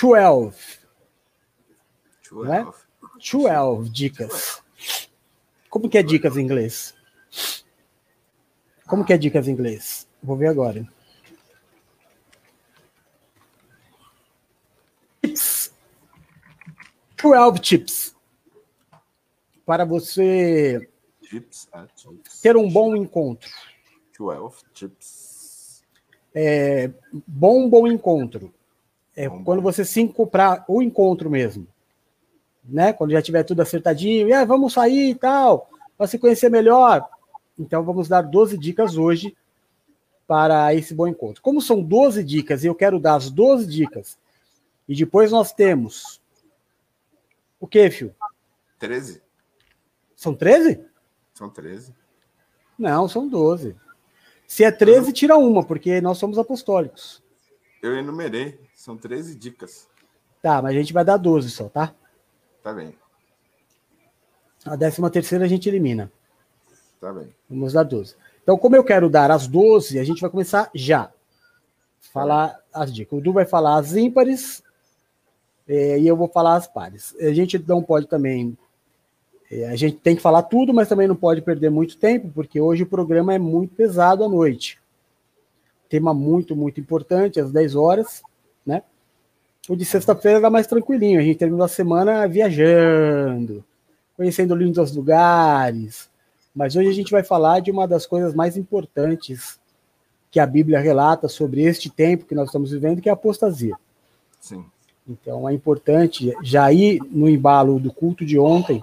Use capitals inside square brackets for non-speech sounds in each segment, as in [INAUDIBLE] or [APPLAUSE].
12. 12. Né? 12 dicas. Como que é dicas em inglês? Como que é dicas em inglês? Vou ver agora. Tips. 12 tips. Para você ah, ter um bom encontro. 12 chips. É, bom, bom encontro. É Bom, quando bom. você se comprar o encontro mesmo. Né? Quando já tiver tudo acertadinho, e, ah, vamos sair e tal, para se conhecer melhor. Então vamos dar 12 dicas hoje para esse bom encontro. Como são 12 dicas e eu quero dar as 12 dicas, e depois nós temos o que, Fio? 13? São 13? São 13. Não, são 12. Se é 13, tira uma, porque nós somos apostólicos. Eu enumerei. São 13 dicas. Tá, mas a gente vai dar 12 só, tá? Tá bem. A décima terceira a gente elimina. Tá bem. Vamos dar 12. Então, como eu quero dar as 12, a gente vai começar já. Falar as dicas. O Du vai falar as ímpares eh, e eu vou falar as pares. A gente não pode também. eh, a gente tem que falar tudo, mas também não pode perder muito tempo, porque hoje o programa é muito pesado à noite. Tema muito, muito importante, às 10 horas, né? O de sexta-feira era mais tranquilinho. A gente terminou a semana viajando, conhecendo lindos lugares. Mas hoje a gente vai falar de uma das coisas mais importantes que a Bíblia relata sobre este tempo que nós estamos vivendo, que é a apostasia. Sim. Então é importante já ir no embalo do culto de ontem,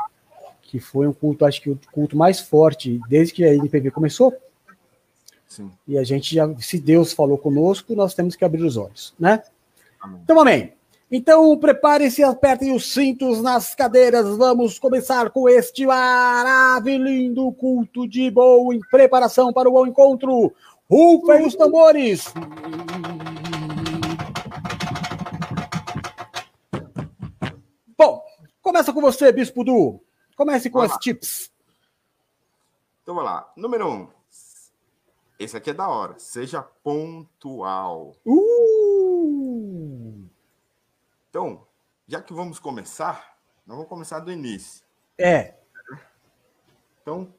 que foi um culto, acho que o culto mais forte desde que a NPV começou. Sim. E a gente já, se Deus falou conosco, nós temos que abrir os olhos, né? Amém. Então, amém. Então, preparem-se, apertem os cintos nas cadeiras. Vamos começar com este maravilhoso culto de boa em preparação para o bom encontro. Rufem os tambores. Bom, começa com você, Bispo Du. Comece com Vamos as tips. Então vamos lá. Número 1. Um. Esse aqui é da hora. Seja pontual. Uh! Então, já que vamos começar, nós vamos começar do início. É, Então,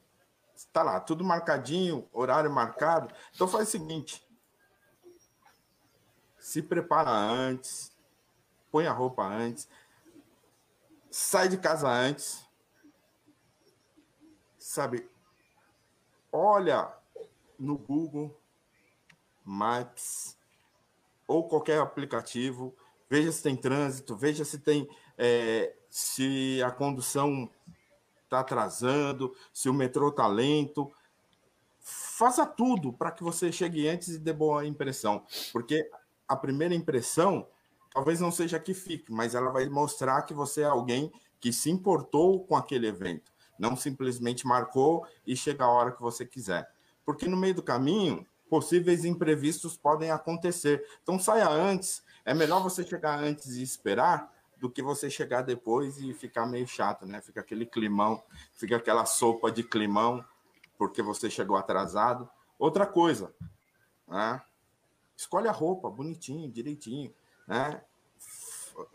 está lá, tudo marcadinho, horário marcado. Então faz o seguinte: se prepara antes, põe a roupa antes, sai de casa antes, sabe? Olha no Google Maps ou qualquer aplicativo, veja se tem trânsito, veja se tem é, se a condução está atrasando, se o metrô está lento. Faça tudo para que você chegue antes e dê boa impressão, porque a primeira impressão talvez não seja que fique, mas ela vai mostrar que você é alguém que se importou com aquele evento, não simplesmente marcou e chega a hora que você quiser. Porque no meio do caminho, possíveis imprevistos podem acontecer. Então saia antes. É melhor você chegar antes e esperar do que você chegar depois e ficar meio chato, né? Fica aquele climão, fica aquela sopa de climão porque você chegou atrasado. Outra coisa, né? Escolhe a roupa bonitinho, direitinho, né?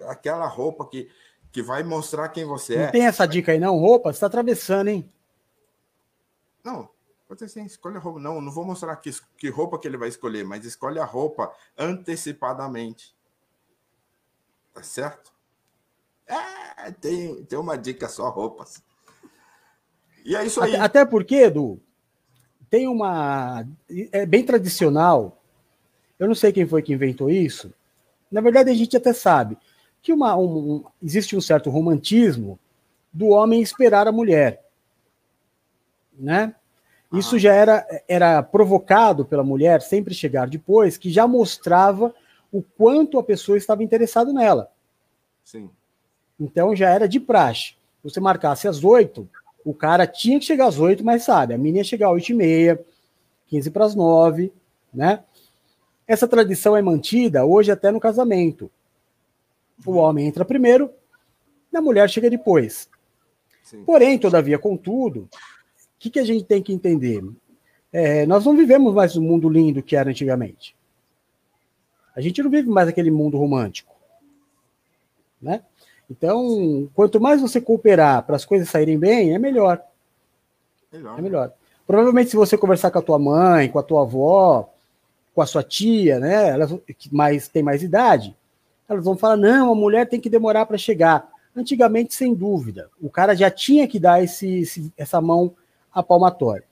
Aquela roupa que, que vai mostrar quem você não é. tem essa dica aí não, roupa? Você está atravessando, hein? Não, pode ser assim, escolhe a roupa. Não, não vou mostrar que, que roupa que ele vai escolher, mas escolhe a roupa antecipadamente. Tá certo? É, tem, tem uma dica só, roupas. E é isso aí. Até, até porque, Edu, tem uma. É bem tradicional. Eu não sei quem foi que inventou isso. Na verdade, a gente até sabe que uma, um, existe um certo romantismo do homem esperar a mulher. Né? Isso Aham. já era, era provocado pela mulher sempre chegar depois, que já mostrava o quanto a pessoa estava interessada nela. Sim. Então já era de praxe. Você marcasse às oito, o cara tinha que chegar às oito, mas sabe, a menina ia chegar às oito e meia, 15 para as nove, né? Essa tradição é mantida hoje até no casamento. O homem entra primeiro, a mulher chega depois. Sim. Porém, todavia, contudo, o que, que a gente tem que entender? É, nós não vivemos mais o mundo lindo que era antigamente. A gente não vive mais aquele mundo romântico. né? Então, quanto mais você cooperar para as coisas saírem bem, é melhor. melhor. É melhor. Provavelmente, se você conversar com a tua mãe, com a tua avó, com a sua tia, né, elas que mais tem mais idade, elas vão falar: não, a mulher tem que demorar para chegar. Antigamente, sem dúvida, o cara já tinha que dar esse, esse, essa mão à palmatória.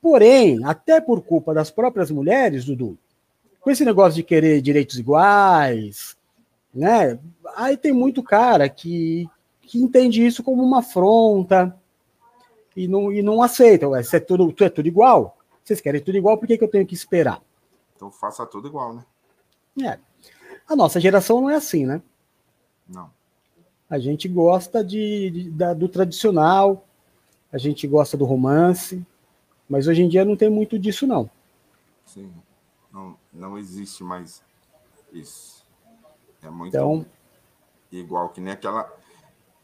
Porém, até por culpa das próprias mulheres, Dudu, com esse negócio de querer direitos iguais, né? Aí tem muito cara que, que entende isso como uma afronta e não, e não aceita. Ué, se é tudo, é tudo igual, vocês querem tudo igual, por que, que eu tenho que esperar? Então faça tudo igual, né? É. A nossa geração não é assim, né? Não. A gente gosta de, de da, do tradicional, a gente gosta do romance, mas hoje em dia não tem muito disso, não. Sim, não, não existe mais isso. É muito então, igual que nem aquela.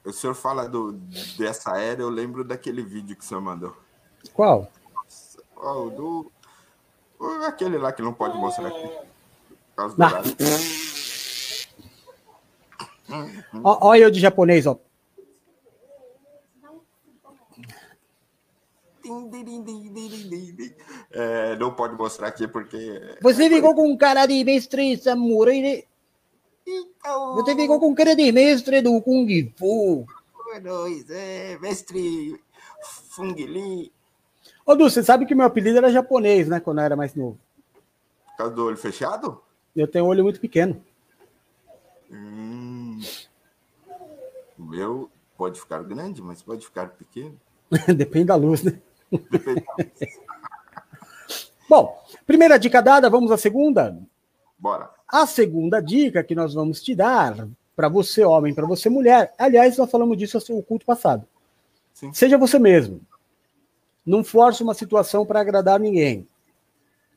O senhor fala do, dessa era, eu lembro daquele vídeo que o senhor mandou. Qual? Oh, do, aquele lá que não pode mostrar aqui. Por causa do Olha eu de japonês, ó. É, não pode mostrar aqui porque. Você ficou com cara de mestre samurai. Então... Você ficou com cara de mestre do Kung Fu. Dois, é, mestre Fung Li. Ô, Du, você sabe que meu apelido era japonês, né? Quando eu era mais novo. Por causa do olho fechado? Eu tenho um olho muito pequeno. Hum. O meu pode ficar grande, mas pode ficar pequeno. [LAUGHS] Depende da luz, né? Depende da luz. [LAUGHS] Bom, primeira dica dada, vamos à segunda? Bora. A segunda dica que nós vamos te dar, para você homem, para você mulher, aliás, nós falamos disso no culto passado. Sim. Seja você mesmo. Não force uma situação para agradar ninguém.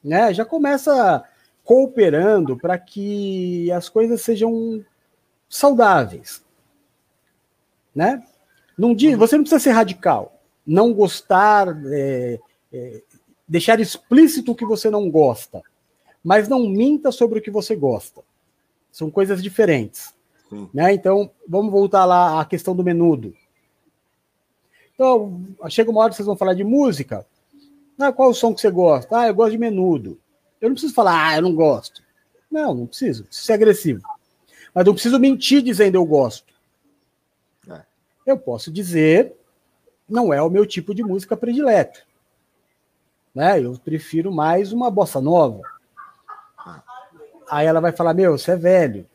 Né? Já começa cooperando para que as coisas sejam saudáveis. Né? Não diz, uhum. você não precisa ser radical, não gostar, é, é, deixar explícito o que você não gosta, mas não minta sobre o que você gosta. São coisas diferentes. Né? Então, vamos voltar lá à questão do menudo. Então, chega uma hora que vocês vão falar de música. Ah, qual o som que você gosta? Ah, eu gosto de menudo. Eu não preciso falar, ah, eu não gosto. Não, não preciso. Preciso ser agressivo. Mas não preciso mentir dizendo eu gosto. É. Eu posso dizer, não é o meu tipo de música predileto. Né? Eu prefiro mais uma bossa nova. Aí ela vai falar, meu, você é velho.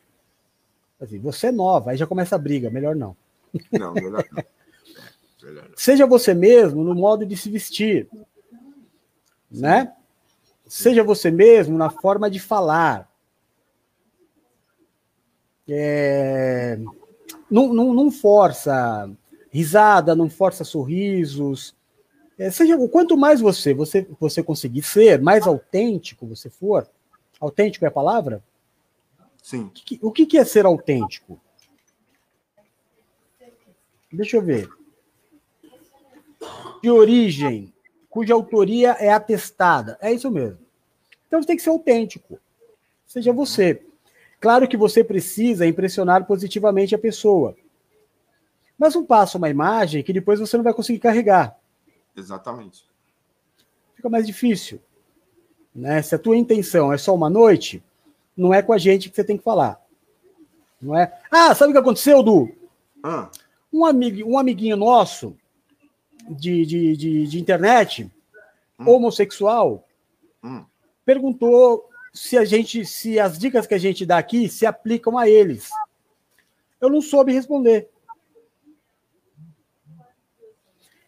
Assim, você é nova, aí já começa a briga, melhor não. Não, melhor não. Seja você mesmo no modo de se vestir, Sim. né? Seja você mesmo na forma de falar. É... Não, não, não, força risada, não força sorrisos. É, seja quanto mais você, você você conseguir ser, mais autêntico você for. Autêntico é a palavra? Sim. O que, o que é ser autêntico? Deixa eu ver de origem, cuja autoria é atestada. É isso mesmo. Então você tem que ser autêntico. Seja você. Claro que você precisa impressionar positivamente a pessoa. Mas não passa uma imagem que depois você não vai conseguir carregar. Exatamente. Fica mais difícil. Né? Se a tua intenção é só uma noite, não é com a gente que você tem que falar. Não é? Ah, sabe o que aconteceu, Du? Ah. Um, amigo, um amiguinho nosso de, de, de, de internet, hum. homossexual, hum. perguntou se a gente, se as dicas que a gente dá aqui se aplicam a eles. Eu não soube responder.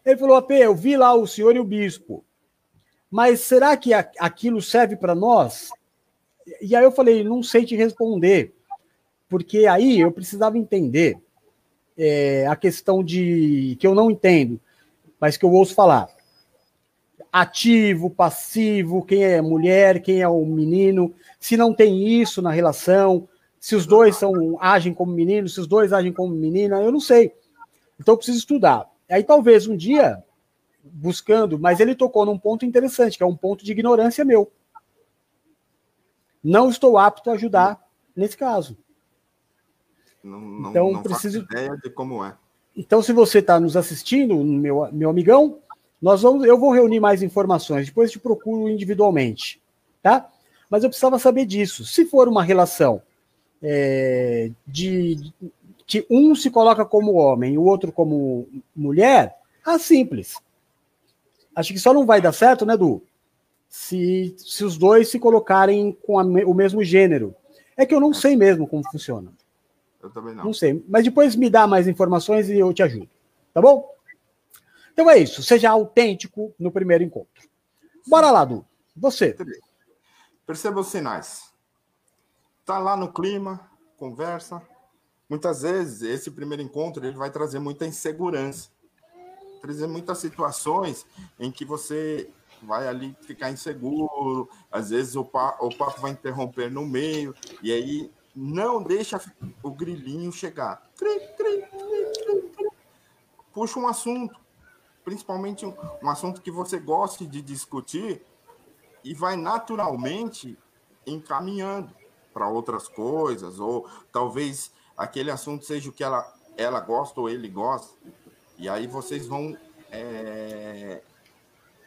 Ele falou, AP, eu vi lá o senhor e o bispo, mas será que aquilo serve para nós? E aí eu falei, não sei te responder, porque aí eu precisava entender é, a questão de que eu não entendo mas que eu ouço falar. Ativo, passivo, quem é mulher, quem é o menino, se não tem isso na relação, se os dois são agem como menino, se os dois agem como menina, eu não sei. Então eu preciso estudar. Aí talvez um dia, buscando, mas ele tocou num ponto interessante, que é um ponto de ignorância meu. Não estou apto a ajudar nesse caso. Não, então, não preciso... ideia de como é. Então, se você está nos assistindo, meu, meu amigão, nós vamos, eu vou reunir mais informações, depois te procuro individualmente, tá? Mas eu precisava saber disso. Se for uma relação é, de que um se coloca como homem e o outro como mulher, ah, simples. Acho que só não vai dar certo, né, Du? Se, se os dois se colocarem com a, o mesmo gênero. É que eu não sei mesmo como funciona. Eu também não. Não sei. Mas depois me dá mais informações e eu te ajudo. Tá bom? Então é isso. Seja autêntico no primeiro encontro. Bora lá, Du. Você. Perceba os sinais. Tá lá no clima, conversa. Muitas vezes esse primeiro encontro ele vai trazer muita insegurança, trazer muitas situações em que você vai ali ficar inseguro, às vezes o, pa, o papo vai interromper no meio, e aí não deixa o grilinho chegar. Puxa um assunto, principalmente um, um assunto que você goste de discutir, e vai naturalmente encaminhando para outras coisas, ou talvez aquele assunto seja o que ela, ela gosta ou ele gosta. E aí vocês vão é,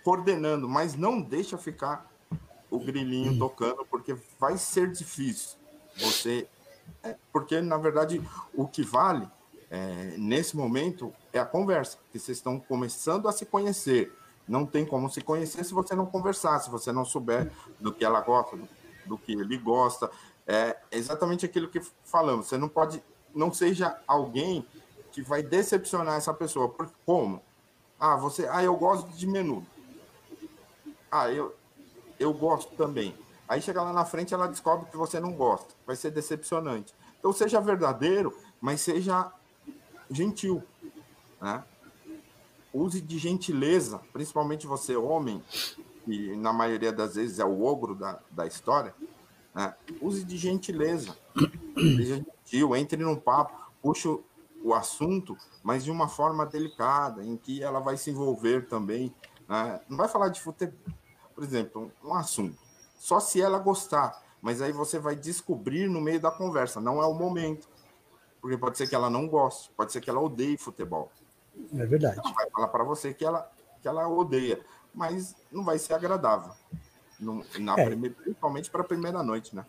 coordenando, mas não deixa ficar o grilinho tocando, porque vai ser difícil. Você. É, porque, na verdade, o que vale é, nesse momento é a conversa, que vocês estão começando a se conhecer. Não tem como se conhecer se você não conversar, se você não souber do que ela gosta, do, do que ele gosta. É exatamente aquilo que falamos. Você não pode, não seja alguém que vai decepcionar essa pessoa. Por, como? Ah, você, ah, eu gosto de menudo. Ah, eu, eu gosto também. Aí chega lá na frente, ela descobre que você não gosta. Vai ser decepcionante. Então seja verdadeiro, mas seja gentil, né? Use de gentileza, principalmente você homem, que na maioria das vezes é o ogro da, da história, né? Use de gentileza. Seja gentil, entre num papo, puxe o assunto, mas de uma forma delicada, em que ela vai se envolver também. Né? Não vai falar de futebol, por exemplo, um assunto. Só se ela gostar. Mas aí você vai descobrir no meio da conversa. Não é o momento. Porque pode ser que ela não goste, pode ser que ela odeie futebol. É verdade. Ela vai falar para você que ela, que ela odeia, mas não vai ser agradável. No, na é. primeira, principalmente para a primeira noite, né?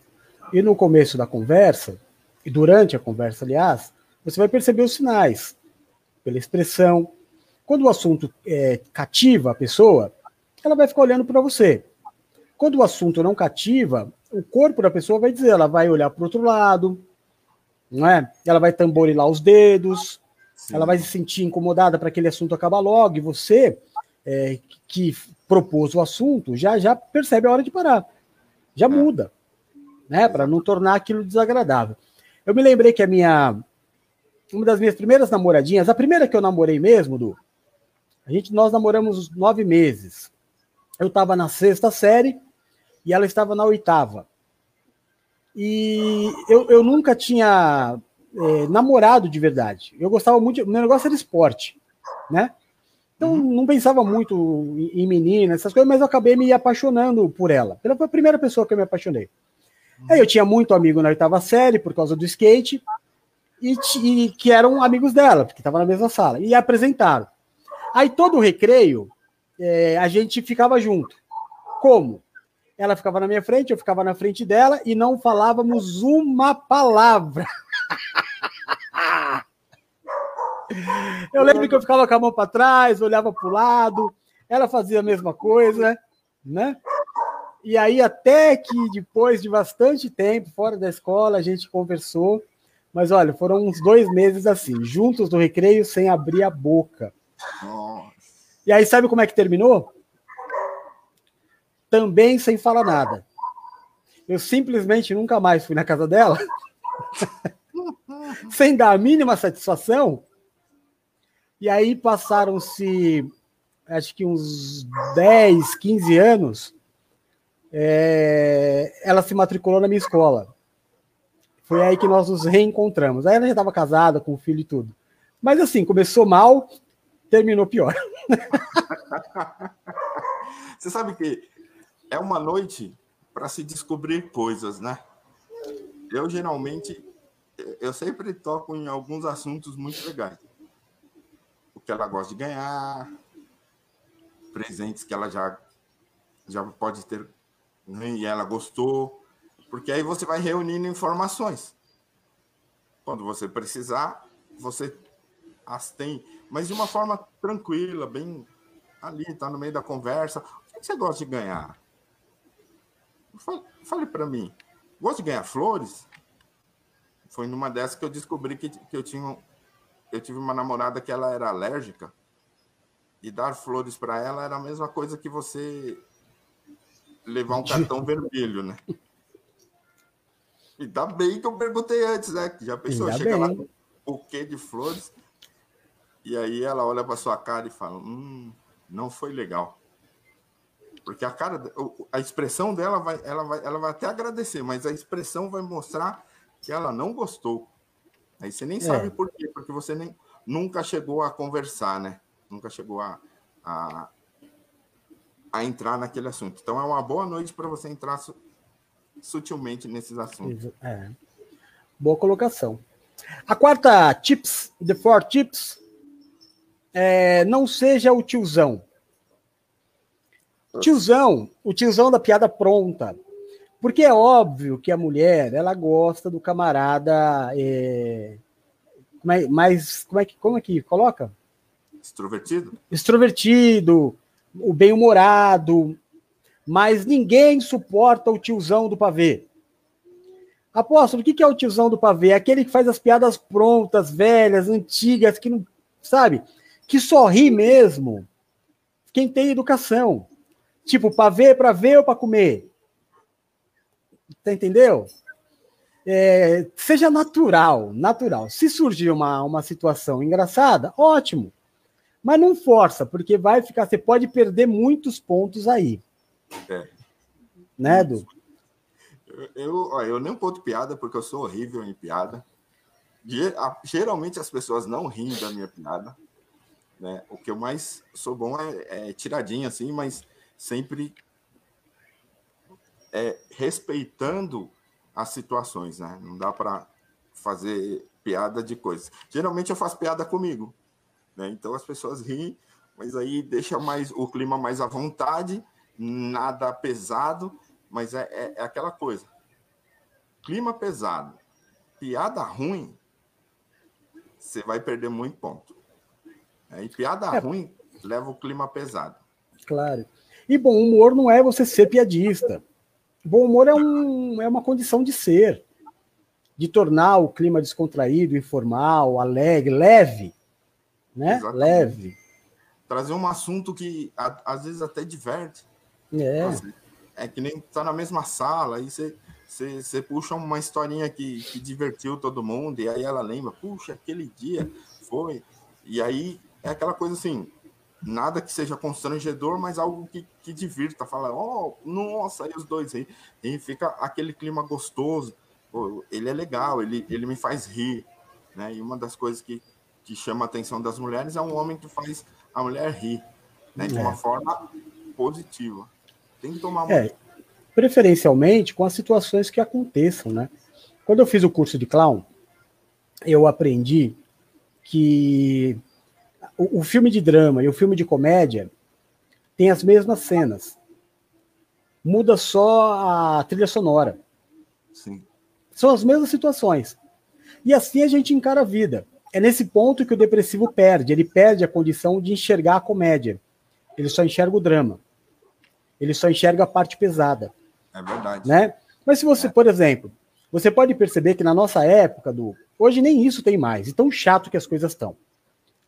E no começo da conversa, e durante a conversa, aliás, você vai perceber os sinais, pela expressão. Quando o assunto é, cativa a pessoa, ela vai ficar olhando para você. Quando o assunto não cativa, o corpo da pessoa vai dizer, ela vai olhar para o outro lado, não é? Ela vai tamborilar os dedos, Sim. ela vai se sentir incomodada para aquele assunto acabar logo, e você é, que propôs o assunto, já já percebe a hora de parar. Já é. muda, né? Para não tornar aquilo desagradável. Eu me lembrei que a minha. Uma das minhas primeiras namoradinhas, a primeira que eu namorei mesmo, Du, a gente, nós namoramos nove meses. Eu estava na sexta série e ela estava na oitava. E eu, eu nunca tinha é, namorado de verdade. Eu gostava muito, meu negócio era esporte, né? Então, uhum. não pensava muito em menina, essas coisas, mas eu acabei me apaixonando por ela. Ela foi a primeira pessoa que eu me apaixonei. Uhum. Aí eu tinha muito amigo na oitava série por causa do skate, e, e que eram amigos dela, porque estavam na mesma sala, e apresentaram. Aí todo o recreio, é, a gente ficava junto. Como? Ela ficava na minha frente, eu ficava na frente dela e não falávamos uma palavra. [LAUGHS] Eu lembro que eu ficava com a mão para trás, olhava para o lado, ela fazia a mesma coisa, né? E aí, até que depois de bastante tempo, fora da escola, a gente conversou. Mas olha, foram uns dois meses assim, juntos no recreio, sem abrir a boca. E aí, sabe como é que terminou? Também sem falar nada. Eu simplesmente nunca mais fui na casa dela, [LAUGHS] sem dar a mínima satisfação, e aí passaram-se, acho que uns 10, 15 anos, é, ela se matriculou na minha escola. Foi aí que nós nos reencontramos. Aí ela já estava casada, com filho e tudo. Mas assim, começou mal, terminou pior. [LAUGHS] Você sabe que é uma noite para se descobrir coisas, né? Eu geralmente eu sempre toco em alguns assuntos muito legais. Que ela gosta de ganhar, presentes que ela já, já pode ter e ela gostou, porque aí você vai reunindo informações. Quando você precisar, você as tem, mas de uma forma tranquila, bem ali, tá no meio da conversa. O que você gosta de ganhar? Fale, fale para mim. Gosta de ganhar flores? Foi numa dessas que eu descobri que, que eu tinha eu tive uma namorada que ela era alérgica e dar flores para ela era a mesma coisa que você levar um cartão vermelho, né? Ainda bem que eu perguntei antes, né? Já pensou, Ainda chega bem. lá com um buquê de flores e aí ela olha para sua cara e fala: Hum, não foi legal. Porque a cara, a expressão dela vai, ela vai, ela vai até agradecer, mas a expressão vai mostrar que ela não gostou. Aí você nem é. sabe por quê, porque você nem, nunca chegou a conversar, né? Nunca chegou a, a, a entrar naquele assunto. Então é uma boa noite para você entrar su, sutilmente nesses assuntos. É. Boa colocação. A quarta tips, the four tips, é, não seja o tiozão. Tiozão, o tiozão da piada pronta. Porque é óbvio que a mulher, ela gosta do camarada é, mais, como é que, como é que coloca? Extrovertido? Extrovertido, o bem-humorado, mas ninguém suporta o tiozão do pavê. Apóstolo, o que é o tiozão do pavê? É aquele que faz as piadas prontas, velhas, antigas, que não, sabe? Que sorri mesmo quem tem educação. Tipo, ver, para ver ou para comer? Tá entendeu? É, seja natural, natural. Se surgir uma, uma situação engraçada, ótimo. Mas não força, porque vai ficar. Você pode perder muitos pontos aí. É. Né, Edu? Eu, eu, eu nem conto piada porque eu sou horrível em piada. Geralmente as pessoas não riem da minha piada. Né? O que eu mais sou bom é, é tiradinha, assim, mas sempre é, respeitando as situações, né? Não dá para fazer piada de coisas. Geralmente eu faço piada comigo, né? Então as pessoas riem, mas aí deixa mais o clima mais à vontade, nada pesado, mas é, é, é aquela coisa. Clima pesado, piada ruim, você vai perder muito ponto. É, e piada é. ruim leva o clima pesado. Claro. E bom humor não é você ser piadista. Bom humor é, um, é uma condição de ser, de tornar o clima descontraído, informal, alegre, leve, né? Exatamente. Leve. Trazer um assunto que às vezes até diverte. É. É que nem tá na mesma sala, aí você, você, você puxa uma historinha que, que divertiu todo mundo, e aí ela lembra, puxa, aquele dia foi. E aí é aquela coisa assim, nada que seja constrangedor, mas algo que, que divirta. Fala, oh, nossa, aí os dois aí. E fica aquele clima gostoso. Pô, ele é legal, ele, ele me faz rir. Né? E uma das coisas que, que chama a atenção das mulheres é um homem que faz a mulher rir. Né? De uma é. forma positiva. Tem que tomar é, Preferencialmente com as situações que aconteçam, né? Quando eu fiz o curso de clown, eu aprendi que o, o filme de drama e o filme de comédia têm as mesmas cenas. Muda só a trilha sonora. Sim. São as mesmas situações. E assim a gente encara a vida. É nesse ponto que o depressivo perde. Ele perde a condição de enxergar a comédia. Ele só enxerga o drama. Ele só enxerga a parte pesada. É verdade. Né? Mas se você, é. por exemplo, você pode perceber que na nossa época, do hoje nem isso tem mais. E tão chato que as coisas estão.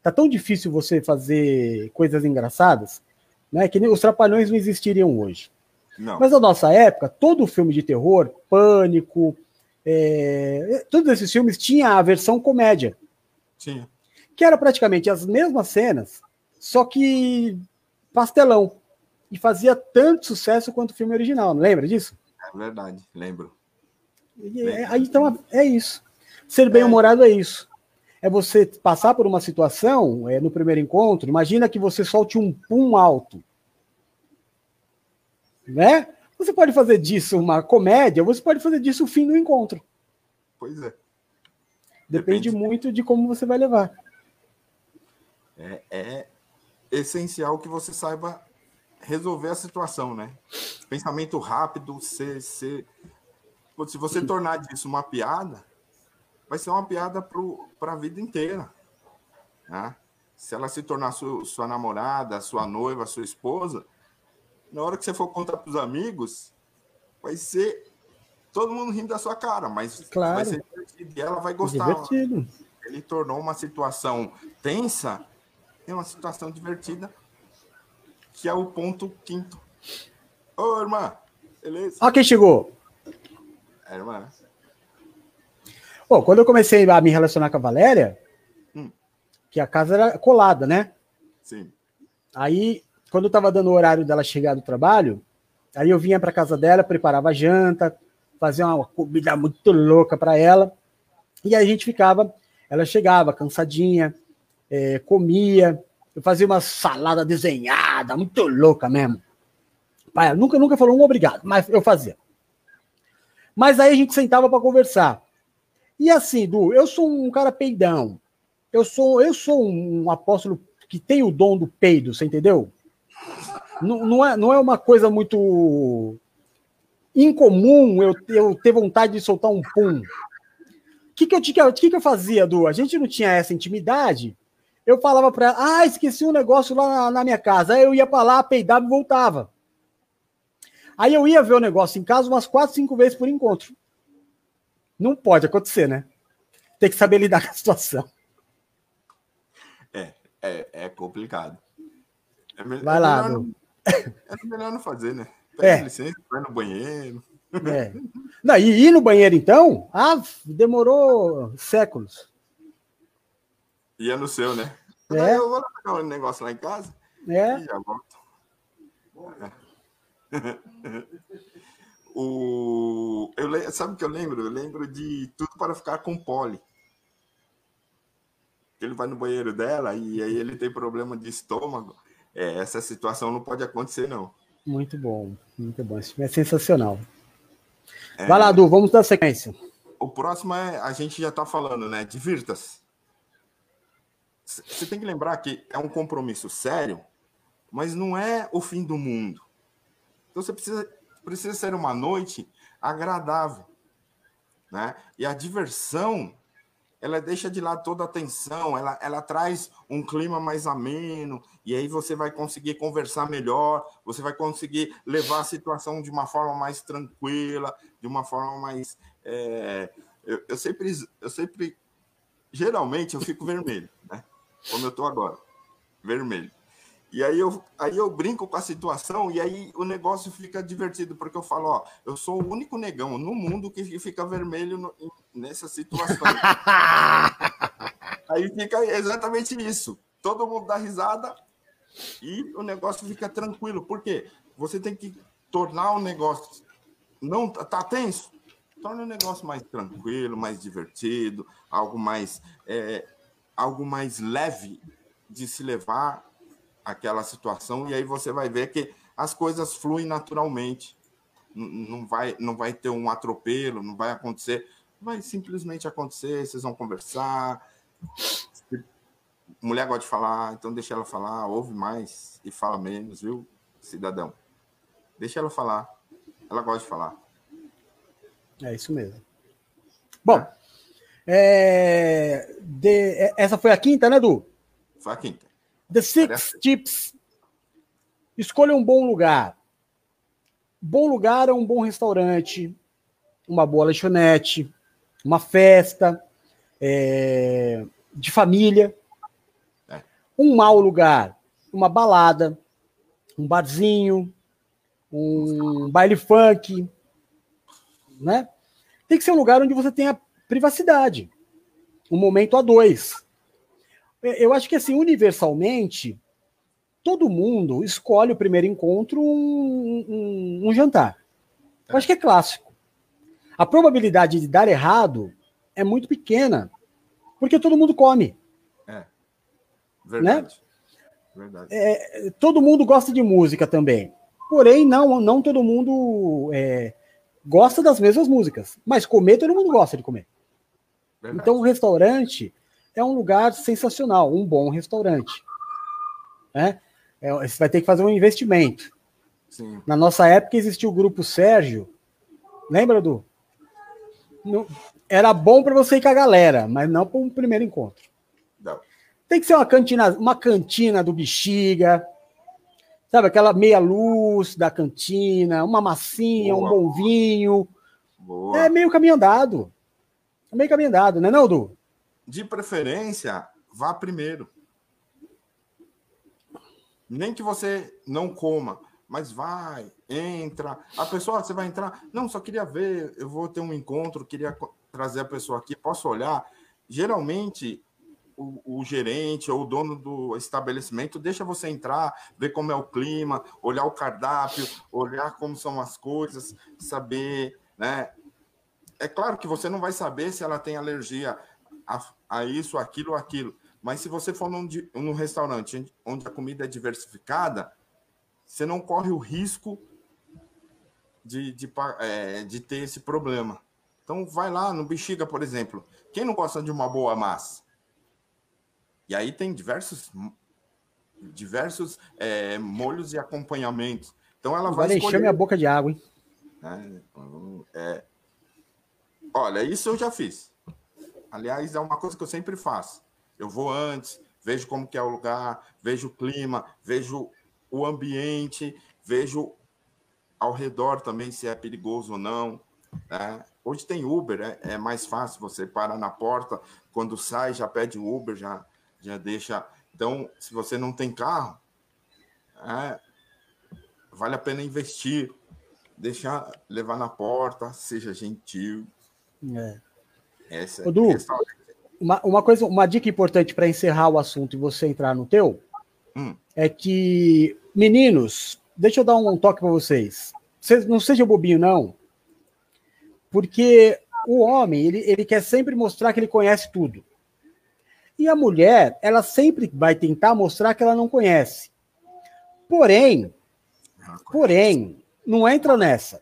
Tá tão difícil você fazer coisas engraçadas, né? Que nem os trapalhões não existiriam hoje. Não. Mas na nossa época, todo filme de terror, pânico, é, todos esses filmes tinha a versão comédia. Tinha. Que era praticamente as mesmas cenas, só que pastelão. E fazia tanto sucesso quanto o filme original, não lembra disso? É verdade, lembro. E, é, então é isso. Ser bem-humorado é. é isso é você passar por uma situação é, no primeiro encontro. Imagina que você solte um pum alto. Né? Você pode fazer disso uma comédia, você pode fazer disso o fim do encontro. Pois é. Depende, Depende muito de como você vai levar. É, é essencial que você saiba resolver a situação, né? Pensamento rápido, se, se, se você tornar disso uma piada, vai ser uma piada para a vida inteira. Né? Se ela se tornar sua, sua namorada, sua noiva, sua esposa, na hora que você for contar para os amigos, vai ser todo mundo rindo da sua cara, mas claro. vai ser divertido e ela vai gostar. Divertido. Ele tornou uma situação tensa em uma situação divertida, que é o ponto quinto. Ô, irmã, beleza? Ó quem chegou. É, irmã. Bom, quando eu comecei a me relacionar com a Valéria, hum. que a casa era colada, né? Sim. Aí, quando eu tava dando o horário dela chegar do trabalho, aí eu vinha para casa dela, preparava janta, fazia uma comida muito louca para ela, e aí a gente ficava, ela chegava cansadinha, é, comia, eu fazia uma salada desenhada, muito louca mesmo. Pai, nunca, nunca falou um obrigado, mas eu fazia. Mas aí a gente sentava para conversar. E assim, Du, eu sou um cara peidão. Eu sou, eu sou um apóstolo que tem o dom do peido, você entendeu? Não, não, é, não é uma coisa muito incomum eu, eu ter vontade de soltar um pum. O que, que, eu, que, que eu fazia, Du? A gente não tinha essa intimidade. Eu falava para ela, ah, esqueci um negócio lá na, na minha casa. Aí eu ia para lá, peidava e voltava. Aí eu ia ver o negócio em casa umas quatro, cinco vezes por encontro. Não pode acontecer, né? Tem que saber lidar [LAUGHS] com a situação. É, é, é complicado. É. Vai é lá, melhor não... É melhor não fazer, né? Pede é. licença, vai no banheiro. É. Não, e ir no banheiro, então? Ah, demorou séculos. Ia no seu, né? É. Eu vou pegar um negócio lá em casa é. e já volto. [LAUGHS] o, eu, sabe o que eu lembro? Eu lembro de Tudo para Ficar com Polly. Ele vai no banheiro dela e aí ele tem problema de estômago. É, essa situação não pode acontecer, não. Muito bom, muito bom. Isso é sensacional. É, vai lá, Du, vamos dar sequência. O próximo é, a gente já está falando, né? Divirta-se. Você tem que lembrar que é um compromisso sério, mas não é o fim do mundo. Então você precisa, precisa ser uma noite agradável. Né? E a diversão, ela deixa de lado toda a tensão, ela, ela traz um clima mais ameno, e aí você vai conseguir conversar melhor, você vai conseguir levar a situação de uma forma mais tranquila, de uma forma mais. É... Eu, eu, sempre, eu sempre, geralmente, eu fico vermelho, né? como eu estou agora, vermelho. E aí eu, aí eu brinco com a situação e aí o negócio fica divertido, porque eu falo, ó, eu sou o único negão no mundo que fica vermelho no, nessa situação. [LAUGHS] aí fica exatamente isso. Todo mundo dá risada e o negócio fica tranquilo. Por quê? Você tem que tornar o negócio. Não tá tenso? Torna o negócio mais tranquilo, mais divertido, algo mais. É, algo mais leve de se levar aquela situação e aí você vai ver que as coisas fluem naturalmente. Não vai, não vai ter um atropelo, não vai acontecer, vai simplesmente acontecer, vocês vão conversar. Mulher gosta de falar, então deixa ela falar, ouve mais e fala menos, viu, cidadão? Deixa ela falar. Ela gosta de falar. É isso mesmo. Bom, é. De, é, essa foi a quinta, né, Du? Foi a quinta. The Six Tips. Escolha um bom lugar. Bom lugar é um bom restaurante, uma boa lanchonete, uma festa é, de família. É. Um mau lugar, uma balada, um barzinho, um baile funk, né? Tem que ser um lugar onde você tenha privacidade. Um momento a dois. Eu acho que, assim, universalmente, todo mundo escolhe o primeiro encontro um, um, um jantar. Eu acho que é clássico. A probabilidade de dar errado é muito pequena, porque todo mundo come. É. Verdade. Né? Verdade. É, todo mundo gosta de música também. Porém, não, não todo mundo é, gosta das mesmas músicas. Mas comer, todo mundo gosta de comer. Verdade. Então, o restaurante é um lugar sensacional, um bom restaurante. Né? É, você vai ter que fazer um investimento. Sim. Na nossa época existia o grupo Sérgio. Lembra, do? Era bom para você ir com a galera, mas não para um primeiro encontro. Não. Tem que ser uma cantina, uma cantina do Bexiga, sabe? Aquela meia luz da cantina, uma massinha, Boa. um bom vinho. Boa. É meio caminho andado. É meio caminho andado, né, não, Du? De preferência, vá primeiro. Nem que você não coma, mas vai, entra. A pessoa, você vai entrar. Não, só queria ver, eu vou ter um encontro, queria trazer a pessoa aqui, posso olhar. Geralmente, o, o, gerente ou o dono do estabelecimento deixa você entrar, ver como é o clima, olhar o cardápio, olhar como são as coisas, saber, né? É claro que você não vai saber se ela tem alergia a, a isso, aquilo aquilo, mas se você for num, num restaurante onde a comida é diversificada, você não corre o risco de, de, é, de ter esse problema. Então, vai lá no Bexiga, por exemplo. Quem não gosta de uma boa massa? E aí tem diversos diversos é, molhos e acompanhamentos. Então ela vai, vai escolher... encher minha boca de água, hein? É, é... Olha, isso eu já fiz. Aliás, é uma coisa que eu sempre faço. Eu vou antes, vejo como que é o lugar, vejo o clima, vejo o ambiente, vejo ao redor também se é perigoso ou não. Né? Hoje tem Uber, é, é mais fácil, você para na porta, quando sai já pede Uber, já, já deixa. Então, se você não tem carro, é, vale a pena investir, deixar levar na porta, seja gentil. É. Essa, Ô, du, uma, uma coisa, uma dica importante para encerrar o assunto e você entrar no teu hum. é que, meninos, deixa eu dar um toque para vocês. vocês. Não seja bobinho, não. Porque o homem, ele, ele quer sempre mostrar que ele conhece tudo. E a mulher, ela sempre vai tentar mostrar que ela não conhece. Porém, porém, não entra nessa.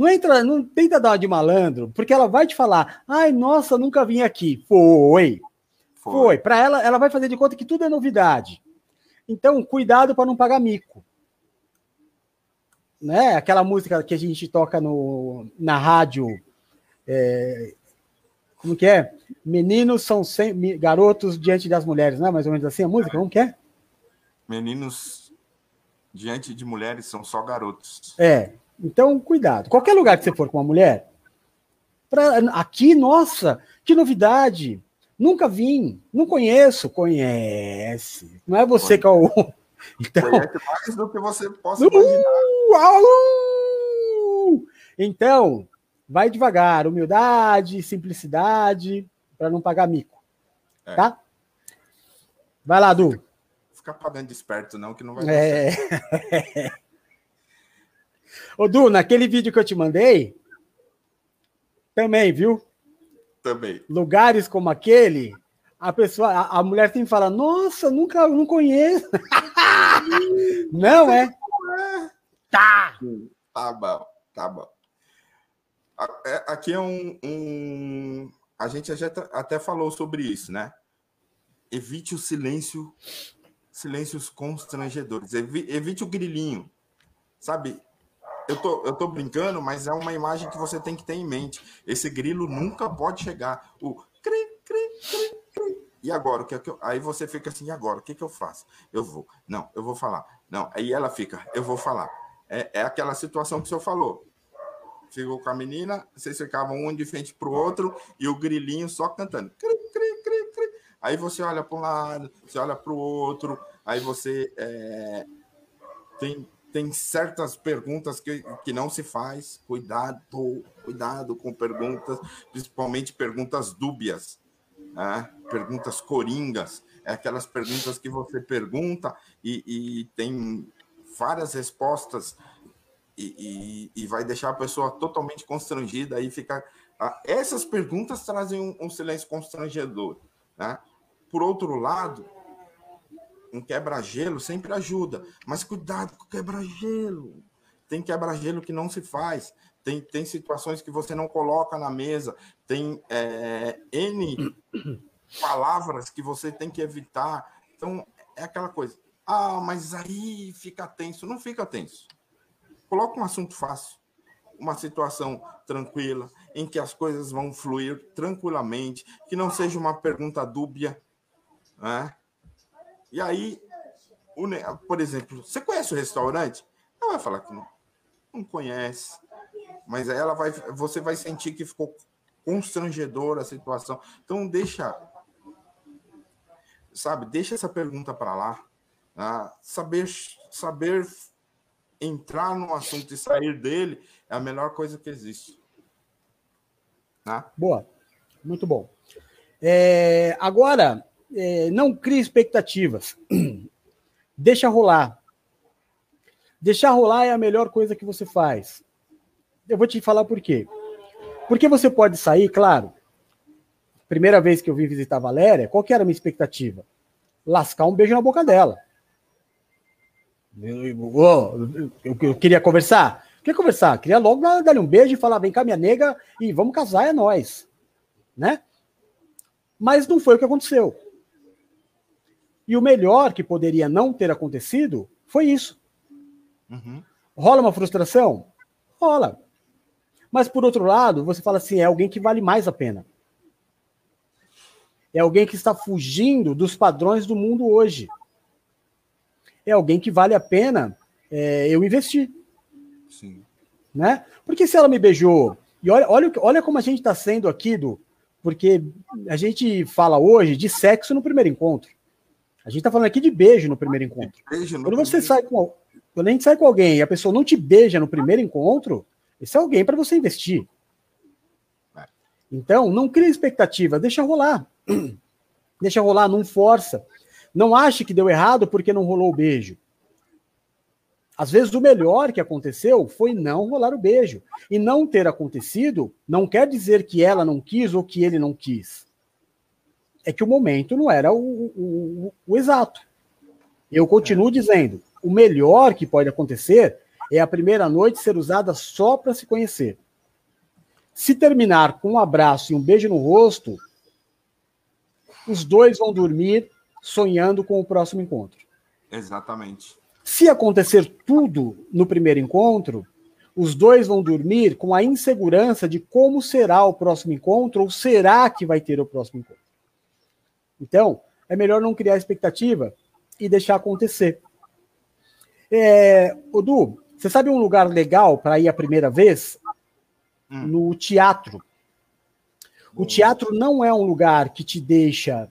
Não entra, não tenta dar de malandro, porque ela vai te falar: "Ai, nossa, nunca vim aqui". Foi. Foi. Foi. Para ela, ela vai fazer de conta que tudo é novidade. Então, cuidado para não pagar mico. Né? Aquela música que a gente toca no, na rádio, é, como que é? Meninos são sem, garotos diante das mulheres, não é mais ou menos assim a música? Como que é? Meninos diante de mulheres são só garotos. É, então, cuidado. Qualquer lugar que você for com uma mulher, pra, aqui, nossa, que novidade. Nunca vim, não conheço. Conhece. Não é você que é o. [LAUGHS] Então, Conhece mais do que você possa imaginar. Uh, então, vai devagar. Humildade, simplicidade, para não pagar mico. É. Tá? Vai lá, Du. Fica pagando de esperto, não, que não vai é... [LAUGHS] Ô, Du, naquele vídeo que eu te mandei, também, viu? Também. Lugares como aquele, a pessoa, a, a mulher tem que falar, nossa, nunca, não conheço. [LAUGHS] não é? Tá. Tá bom, tá bom. É, aqui é um, um... A gente já até falou sobre isso, né? Evite o silêncio, silêncios constrangedores. Evite o grilinho. Sabe, eu tô, eu tô brincando, mas é uma imagem que você tem que ter em mente. Esse grilo nunca pode chegar. O cri, cri, cri, cri. E agora, o que é que eu... aí você fica assim, e agora, o que, que eu faço? Eu vou. Não, eu vou falar. Não, aí ela fica, eu vou falar. É, é aquela situação que o senhor falou. Ficou com a menina, vocês ficavam um de frente pro outro e o grilinho só cantando. Cri, cri, cri, cri. Aí você olha para um lado, você olha para o outro, aí você é, tem tem certas perguntas que, que não se faz. Cuidado, cuidado com perguntas, principalmente perguntas dúbias, né? perguntas coringas. É aquelas perguntas que você pergunta e, e tem várias respostas e, e, e, vai deixar a pessoa totalmente constrangida. Aí fica. Essas perguntas trazem um, um silêncio constrangedor. Né? Por outro lado, um quebra-gelo sempre ajuda, mas cuidado com o quebra-gelo. Tem quebra-gelo que não se faz. tem, tem situações que você não coloca na mesa, tem é, N [COUGHS] palavras que você tem que evitar. Então, é aquela coisa. Ah, mas aí fica tenso. Não fica tenso. Coloca um assunto fácil, uma situação tranquila, em que as coisas vão fluir tranquilamente, que não seja uma pergunta dúbia. Né? E aí, por exemplo, você conhece o restaurante? Ela vai falar que não, não conhece. Mas ela vai, você vai sentir que ficou constrangedora a situação. Então deixa, sabe, deixa essa pergunta para lá. Né? Saber, saber entrar no assunto e sair dele é a melhor coisa que existe. Né? Boa, muito bom. É, agora, é, não crie expectativas. [CLEARS THROAT] Deixa rolar. Deixar rolar é a melhor coisa que você faz. Eu vou te falar por quê. Porque você pode sair, claro. Primeira vez que eu vim visitar a Valéria, qual que era a minha expectativa? Lascar um beijo na boca dela. Eu, eu, eu, eu queria conversar. Queria conversar. Queria logo dar-lhe um beijo e falar: vem cá, minha nega, e vamos casar, é nós. Né? Mas não foi o que aconteceu. E o melhor que poderia não ter acontecido foi isso. Uhum. Rola uma frustração? Rola. Mas, por outro lado, você fala assim: é alguém que vale mais a pena. É alguém que está fugindo dos padrões do mundo hoje. É alguém que vale a pena é, eu investir. Sim. Né? Porque se ela me beijou, e olha, olha, olha como a gente está sendo aqui, do, porque a gente fala hoje de sexo no primeiro encontro. A gente está falando aqui de beijo no primeiro encontro. Beijo no quando você primeiro... sai com quando a gente sai com alguém e a pessoa não te beija no primeiro encontro, esse é alguém para você investir. É. Então, não crie expectativa, deixa rolar. [CLEARS THROAT] Deixa rolar, não força. Não ache que deu errado porque não rolou o beijo. Às vezes o melhor que aconteceu foi não rolar o beijo. E não ter acontecido não quer dizer que ela não quis ou que ele não quis. É que o momento não era o, o, o, exato. Eu continuo dizendo: o melhor que pode acontecer é a primeira noite ser usada só para se conhecer. Se terminar com um abraço e um beijo no rosto, os dois vão dormir sonhando com o próximo encontro. Exatamente. Se acontecer tudo no primeiro encontro, os dois vão dormir com a insegurança de como será o próximo encontro ou será que vai ter o próximo encontro. Então, é melhor não criar expectativa e deixar acontecer. É, Odu, você sabe um lugar legal para ir a primeira vez? Hum. No teatro. O teatro não é um lugar que te deixa.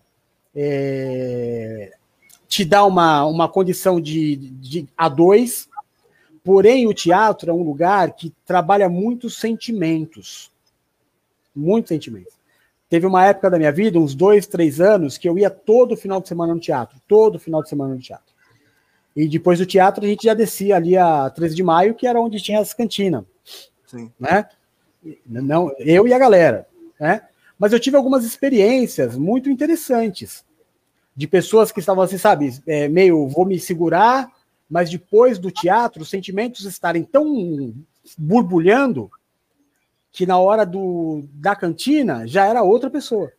É, te dá uma, uma condição de, de A2, porém o teatro é um lugar que trabalha muitos sentimentos. Muitos sentimentos. Teve uma época da minha vida, uns dois, três anos, que eu ia todo final de semana no teatro. Todo final de semana no teatro. E depois do teatro a gente já descia ali a 13 de maio, que era onde tinha as cantinas. Sim. Né? Não, eu e a galera. Né? Mas eu tive algumas experiências muito interessantes de pessoas que estavam assim, sabe, é, meio vou me segurar, mas depois do teatro, os sentimentos estarem tão borbulhando que na hora do, da cantina já era outra pessoa.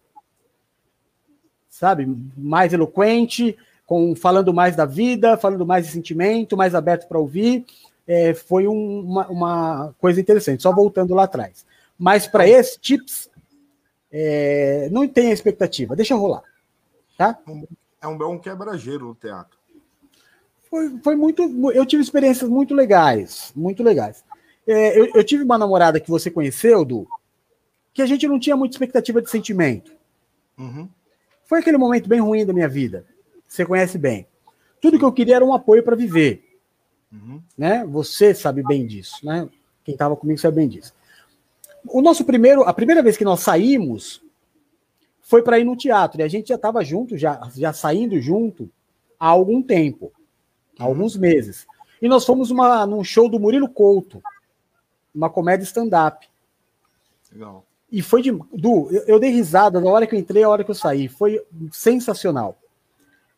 Sabe? Mais eloquente, com falando mais da vida, falando mais de sentimento, mais aberto para ouvir. É, foi um, uma, uma, coisa interessante, só voltando lá atrás. Mas para esse tips, é, não tenha expectativa, deixa rolar. Tá? É um bom quebra-gelo no teatro. Foi, foi muito. Eu tive experiências muito legais, muito legais. É, eu, eu, tive uma namorada que você conheceu, Du, que a gente não tinha muita expectativa de sentimento. Uhum. Foi aquele momento bem ruim da minha vida você conhece bem. Tudo que eu queria era um apoio para viver. Uhum. Né? Você sabe bem disso, né? Quem estava comigo sabe bem disso. O nosso primeiro, a primeira vez que nós saímos foi para ir no teatro e a gente já estava junto, já, já saindo junto há algum tempo, há uhum. alguns meses. E nós fomos uma, num show do Murilo Couto, uma comédia stand-up. Legal. E foi de. Du, eu, eu dei risada na hora que eu entrei, a hora que eu saí. Foi sensacional.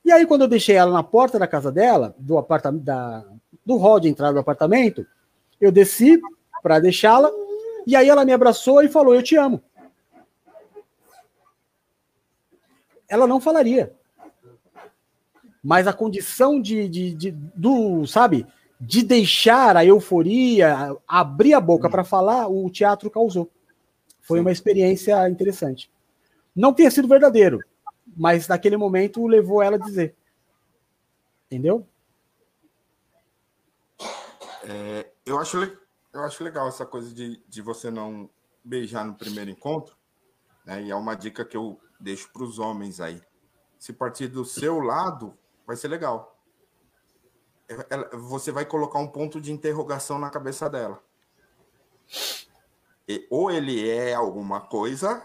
E aí, quando eu deixei ela na porta da casa dela, do apartamento, da, do hall de entrada do apartamento, eu desci para deixá-la E aí ela me abraçou e falou: Eu te amo. Ela não falaria. Mas a condição de, de, de do, sabe, de deixar a euforia, abrir a boca para falar, o teatro causou. Foi Sim. uma experiência interessante. Não tenha sido verdadeiro, mas naquele momento levou ela a dizer. Entendeu? É, eu, acho, eu acho legal essa coisa de, de você não beijar no primeiro encontro. Né? E é uma dica que eu deixo para os homens aí. Se partir do seu lado, vai ser legal. Ela, você vai colocar um ponto de interrogação na cabeça dela. E, ou ele é alguma coisa,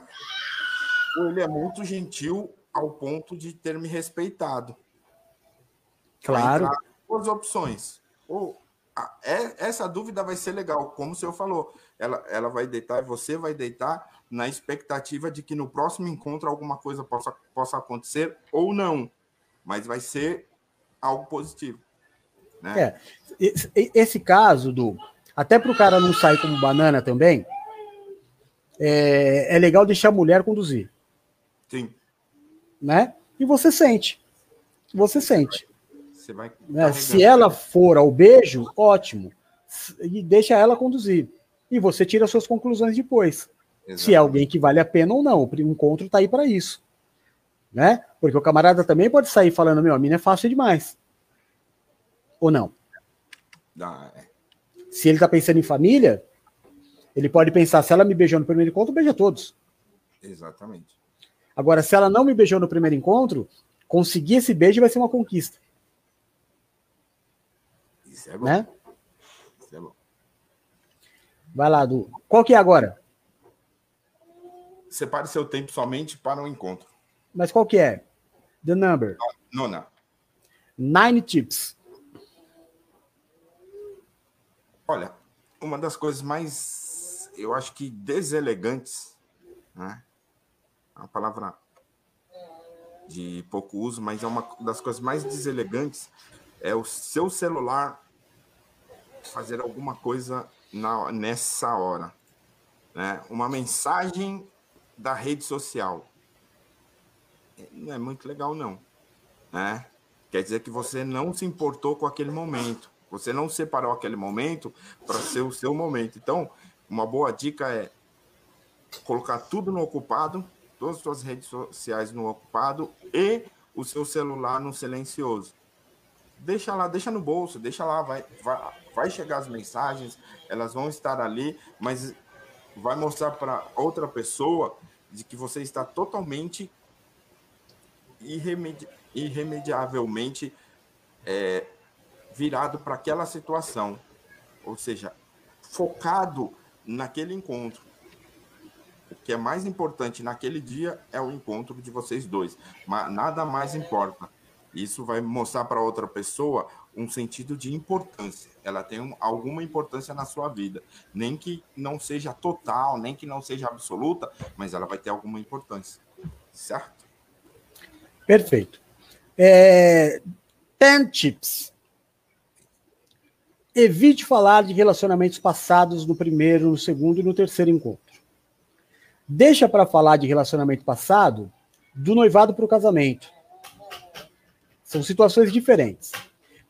ou ele é muito gentil ao ponto de ter me respeitado. Claro. Duas opções. Ou é, essa dúvida vai ser legal, como o senhor falou. Ela, ela vai deitar e você vai deitar na expectativa de que no próximo encontro alguma coisa possa, possa acontecer ou não. Mas vai ser algo positivo. Né? É. Esse, caso do. Até para o cara não sair como banana também, é, é legal deixar a mulher conduzir. Sim. Né? E você sente. Você sente. Você vai né? Se ela for ao beijo, ótimo. E deixa ela conduzir. E você tira suas conclusões depois. Exatamente. Se é alguém que vale a pena ou não. O encontro está aí para isso. Né? Porque o camarada também pode sair falando: meu, a mina é fácil demais. Ou não? Ah, é. Se ele está pensando em família, ele pode pensar: se ela me beijou no primeiro encontro, beija todos. Exatamente. Agora, se ela não me beijou no primeiro encontro, conseguir esse beijo vai ser uma conquista. Isso é bom. Né? Isso é bom. Vai lá, Du. Qual que é agora? Separe seu tempo somente para o encontro. Mas qual que é? The number. Nona. Nine tips. Olha, uma das coisas mais, eu acho que deselegantes, né? A palavra de pouco uso, mas é uma das coisas mais deselegantes é o seu celular fazer alguma coisa na, nessa hora. Né? Uma mensagem da rede social. Não é muito legal, não. Né? Quer dizer que você não se importou com aquele momento. Você não separou aquele momento para ser o seu momento. Então, uma boa dica é colocar tudo no ocupado, todas as suas redes sociais no ocupado e o seu celular no silencioso deixa lá, deixa no bolso, deixa lá, vai, vai, vai chegar as mensagens, elas vão estar ali, mas vai mostrar para outra pessoa de que você está totalmente irremedi irremediavelmente é, virado para aquela situação, ou seja, focado naquele encontro. O que é mais importante naquele dia é o encontro de vocês dois, mas nada mais importa. Isso vai mostrar para outra pessoa um sentido de importância. Ela tem um, alguma importância na sua vida. Nem que não seja total, nem que não seja absoluta, mas ela vai ter alguma importância. Certo? Perfeito. É, ten tips. Evite falar de relacionamentos passados no primeiro, no segundo e no terceiro encontro. Deixa para falar de relacionamento passado do noivado para o casamento são situações diferentes.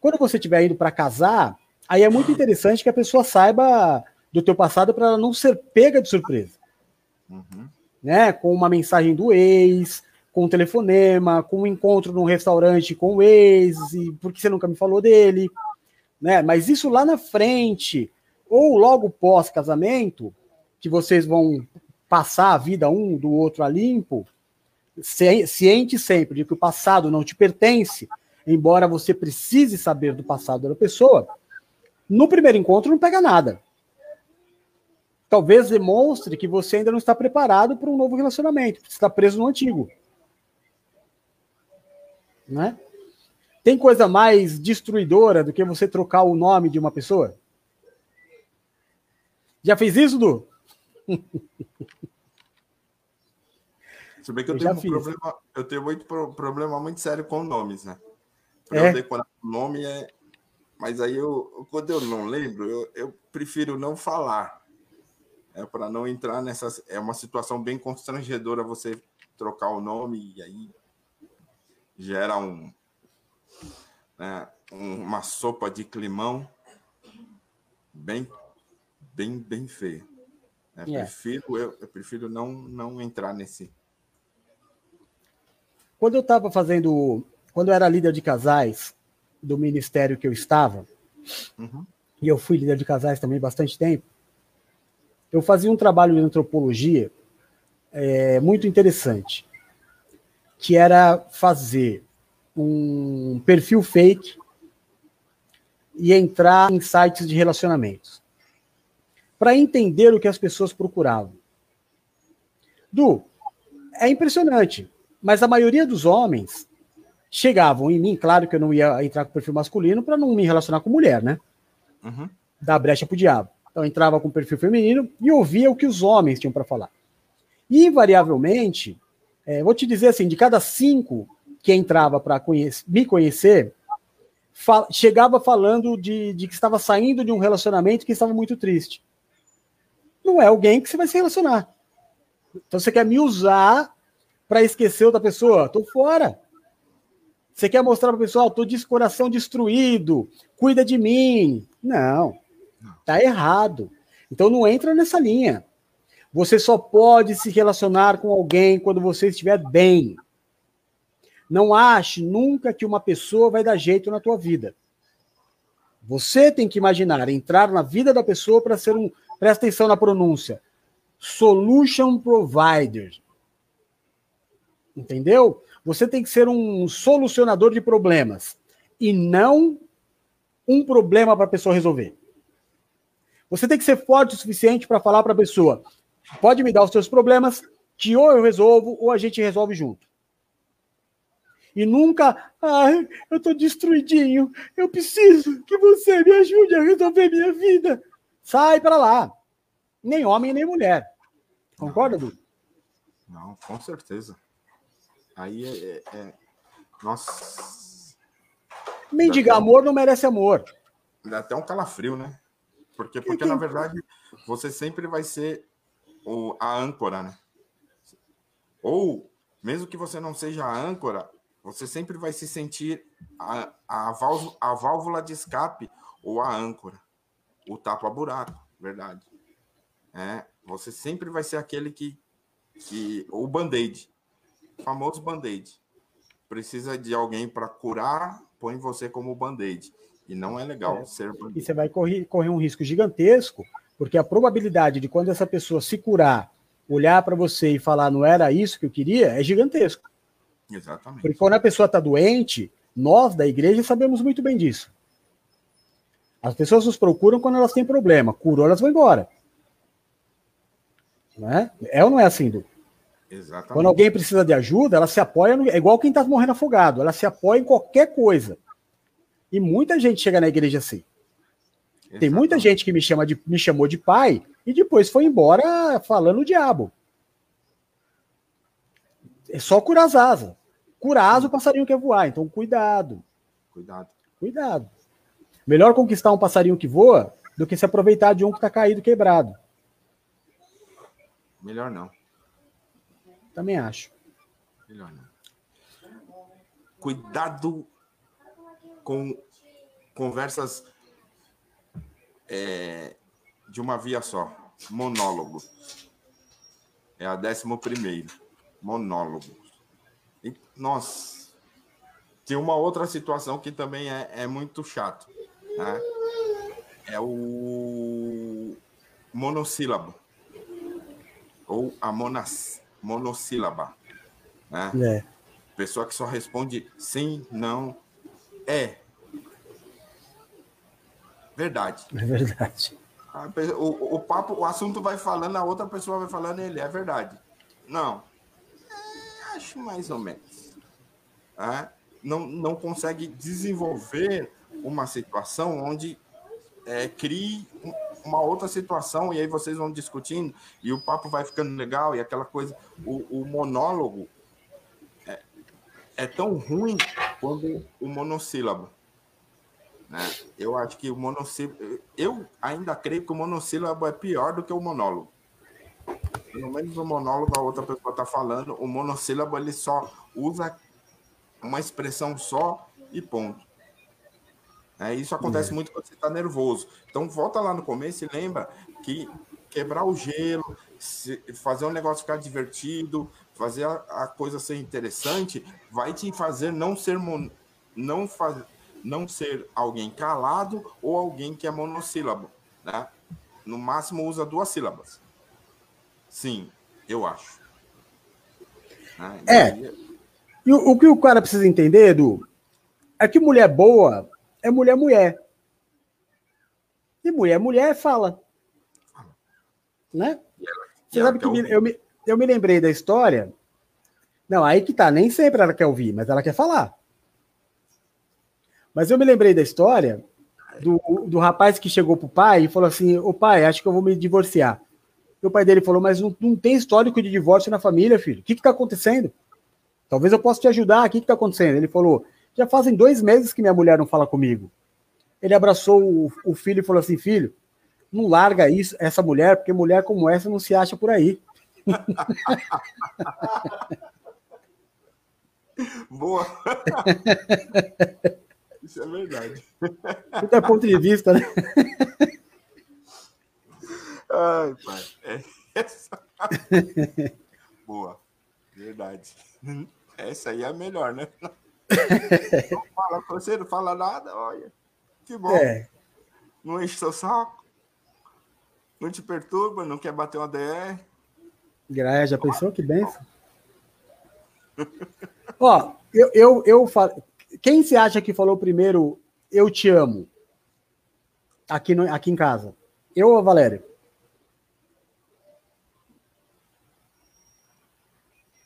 Quando você estiver indo para casar, aí é muito interessante que a pessoa saiba do teu passado para ela não ser pega de surpresa. Uhum. Né? Com uma mensagem do ex, com um telefonema, com um encontro num restaurante com o ex, e por que você nunca me falou dele? Né? Mas isso lá na frente, ou logo pós-casamento, que vocês vão passar a vida um do outro a limpo, ciente sempre de que o passado não te pertence, embora você precise saber do passado da pessoa, no primeiro encontro não pega nada. Talvez demonstre que você ainda não está preparado para um novo relacionamento, você está preso no antigo. Né? Tem coisa mais destruidora do que você trocar o nome de uma pessoa? Já fez isso, Du? [LAUGHS] Se bem que eu, eu tenho, um problema, eu tenho muito problema muito sério com nomes, né? é? eu decorar o nome é. Mas aí eu, quando eu não lembro, eu, eu prefiro não falar. É para não entrar nessa. É uma situação bem constrangedora você trocar o nome e aí gera um, né, uma sopa de climão bem, bem, bem feia. É, yeah. prefiro, eu, eu, prefiro não, não entrar nesse. Quando eu estava fazendo, quando eu era líder de casais do ministério que eu estava, uhum. e eu fui líder de casais também bastante tempo, eu fazia um trabalho de antropologia é, muito interessante, que era fazer um perfil fake e entrar em sites de relacionamentos para entender o que as pessoas procuravam. Du, é impressionante, mas a maioria dos homens chegavam em mim, claro que eu não ia entrar com perfil masculino para não me relacionar com mulher, né? Uhum. Dar brecha pro diabo. Então eu entrava com perfil feminino e ouvia o que os homens tinham para falar. E, invariavelmente, é, vou te dizer assim, de cada cinco que entrava para me conhecer, fal chegava falando de, de que estava saindo de um relacionamento que estava muito triste. Não é alguém que você vai se relacionar. Então você quer me usar para esquecer outra pessoa? Tô fora. Você quer mostrar para o pessoal, tô de coração destruído, cuida de mim. Não. Tá errado. Então não entra nessa linha. Você só pode se relacionar com alguém quando você estiver bem. Não ache nunca que uma pessoa vai dar jeito na tua vida. Você tem que imaginar entrar na vida da pessoa para ser um, presta atenção na pronúncia, solution provider. Entendeu? Você tem que ser um solucionador de problemas e não um problema para a pessoa resolver. Você tem que ser forte o suficiente para falar para a pessoa: pode me dar os seus problemas, que ou eu resolvo ou a gente resolve junto. E nunca, ai, eu tô destruidinho, eu preciso que você me ajude a resolver minha vida. Sai para lá. Nem homem, nem mulher. Concorda, Du? Não, com certeza. Aí é. é, é... Nossa. Mendigar amor não merece amor. Dá até um calafrio, né? Porque, porque na verdade, você sempre vai ser o, a âncora, né? Ou, mesmo que você não seja a âncora, você sempre vai se sentir a, a, válvula, a válvula de escape ou a âncora, o tapa-buraco, verdade. É, você sempre vai ser aquele que. que o band-aid, famoso band-aid. Precisa de alguém para curar, põe você como band-aid. E não é legal é. ser E você vai correr, correr um risco gigantesco, porque a probabilidade de quando essa pessoa se curar, olhar para você e falar não era isso que eu queria, é gigantesco. Exatamente. Porque quando a pessoa está doente, nós da igreja sabemos muito bem disso. As pessoas nos procuram quando elas têm problema. Curou, elas vão embora. Não é? é ou não é assim, Du? Exatamente. Quando alguém precisa de ajuda, ela se apoia. No... É igual quem está morrendo afogado. Ela se apoia em qualquer coisa. E muita gente chega na igreja assim. Exatamente. Tem muita gente que me, chama de, me chamou de pai e depois foi embora falando o diabo. É só curar as asas. Curar asas, o passarinho quer voar. Então, cuidado. Cuidado. Cuidado. Melhor conquistar um passarinho que voa do que se aproveitar de um que está caído, quebrado. Melhor não. Também acho. Melhor não. Cuidado com conversas é, de uma via só. Monólogo. É a décimo primeiro monólogos. E, nossa, tem uma outra situação que também é, é muito chato, né? É o monossílabo ou a monas, monossílaba, né? É. Pessoa que só responde sim, não, é. Verdade. É verdade. O, o papo, o assunto vai falando, a outra pessoa vai falando, ele é verdade. Não, acho mais ou menos. Tá? Não, não consegue desenvolver uma situação onde é, crie uma outra situação e aí vocês vão discutindo e o papo vai ficando legal e aquela coisa. O, o monólogo é, é, tão ruim quanto o monossílabo. Né? Eu acho que o monossílabo. Eu ainda creio que o monossílabo é pior do que o monólogo. Pelo menos no monólogo a outra pessoa está falando, o monossílabo ele só usa uma expressão só e ponto. É, isso acontece é. muito quando você está nervoso. Então volta lá no começo e lembra que quebrar o gelo, fazer o negócio ficar divertido, fazer a, a coisa ser interessante, vai te fazer não ser mon, não fazer não ser alguém calado ou alguém que é monossílabo, né? No máximo usa duas sílabas. Sim, eu acho. Né? É. E o, o, que o cara precisa entender, Edu, é que mulher boa é mulher mulher. E mulher mulher fala. Né? Você sabe que eu me, eu me lembrei da história. Não, aí que tá, nem sempre ela quer ouvir, mas ela quer falar. Mas eu me lembrei da história do, do rapaz que chegou pro pai e falou assim: Ô pai, acho que eu vou me divorciar. E o pai dele falou: Mas não, não tem histórico de divórcio na família, filho. O que está acontecendo? Talvez eu possa te ajudar. O que está acontecendo? Ele falou: Já fazem dois meses que minha mulher não fala comigo. Ele abraçou o, o filho e falou assim: Filho, não larga isso, essa mulher, porque mulher como essa não se acha por aí. [LAUGHS] Boa! [LAUGHS] Isso é verdade. É ponto de vista, né? [LAUGHS] Ai, pai. É essa. [LAUGHS] Boa. Verdade. Essa aí é a melhor, né? Não fala com você, não fala nada, olha. Que bom. É. Não enche seu saco. Não te perturba, não quer bater uma DR. Graia, já pensou? Que benção. [LAUGHS] Ó, eu, eu, eu falo. Quem se acha que falou primeiro eu te amo? Aqui, no, aqui em casa. Eu ou a Valéria?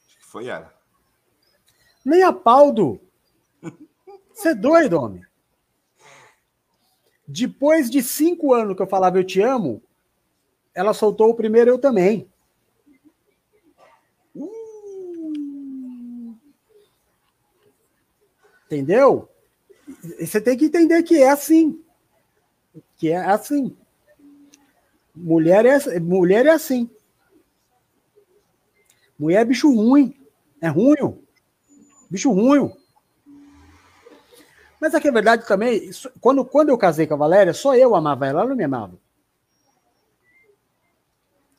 Acho que foi ela. Nem a Paldo. Você é doido, homem. Depois de cinco anos que eu falava eu te amo, ela soltou o primeiro eu também. Entendeu? Você tem que entender que é assim. Que é assim. Mulher é, mulher é assim. Mulher é bicho ruim. É ruim. Bicho ruim. Mas aqui é verdade também, quando, quando eu casei com a Valéria, só eu amava ela, ela não me amava.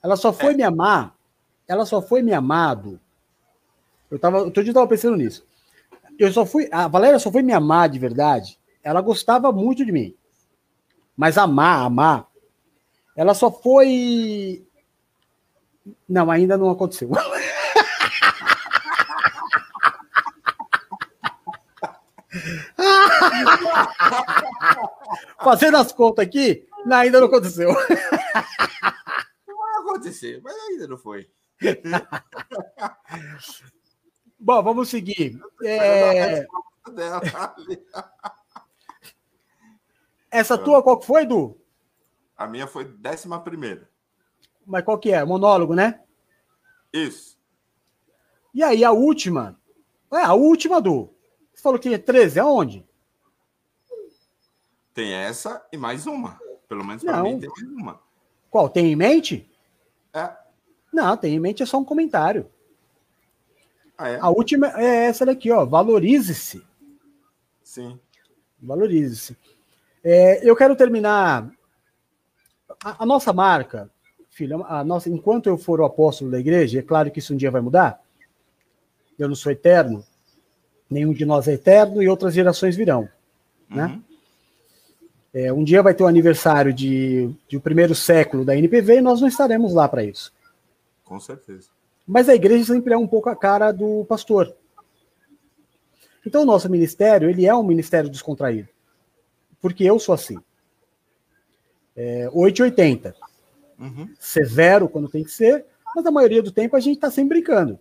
Ela só foi é. me amar, ela só foi me amado. Eu tava, outro dia eu tava pensando nisso eu só fui. A Valéria só foi me amar de verdade. Ela gostava muito de mim. Mas amar, amar. Ela só foi. Não, ainda não aconteceu. [LAUGHS] [LAUGHS] Fazendo as contas aqui, ainda não aconteceu. Vai acontecer, mas ainda não foi. [LAUGHS] Bom, vamos seguir. É... [LAUGHS] Essa tua qual que foi, Du? A minha foi décima primeira. Mas qual que é? Monólogo, né? Isso. E aí, a última? É, a última, Du. Você falou que tinha 13, aonde? Tem essa e mais uma. Pelo menos para mim tem mais uma. Qual? Tem em mente? É. Não, tem em mente é só um comentário. Ah, é? A última é essa daqui, ó. Valorize-se. Sim. Valorize-se. É, eu quero terminar. A, a, nossa marca, filho, a nossa, enquanto eu for o apóstolo da igreja, é claro que isso um dia vai mudar. Eu não sou eterno, nenhum de nós é eterno e outras gerações virão. Né? É, um dia vai ter o aniversário de, de o primeiro século da NPV e nós não estaremos lá para isso. Com certeza. Mas a igreja sempre é um pouco a cara do pastor. Então o nosso ministério, ele é um ministério descontraído. Porque eu sou assim. É, 880. Uhum. Severo quando tem que ser, mas a maioria do tempo a gente está sempre brincando.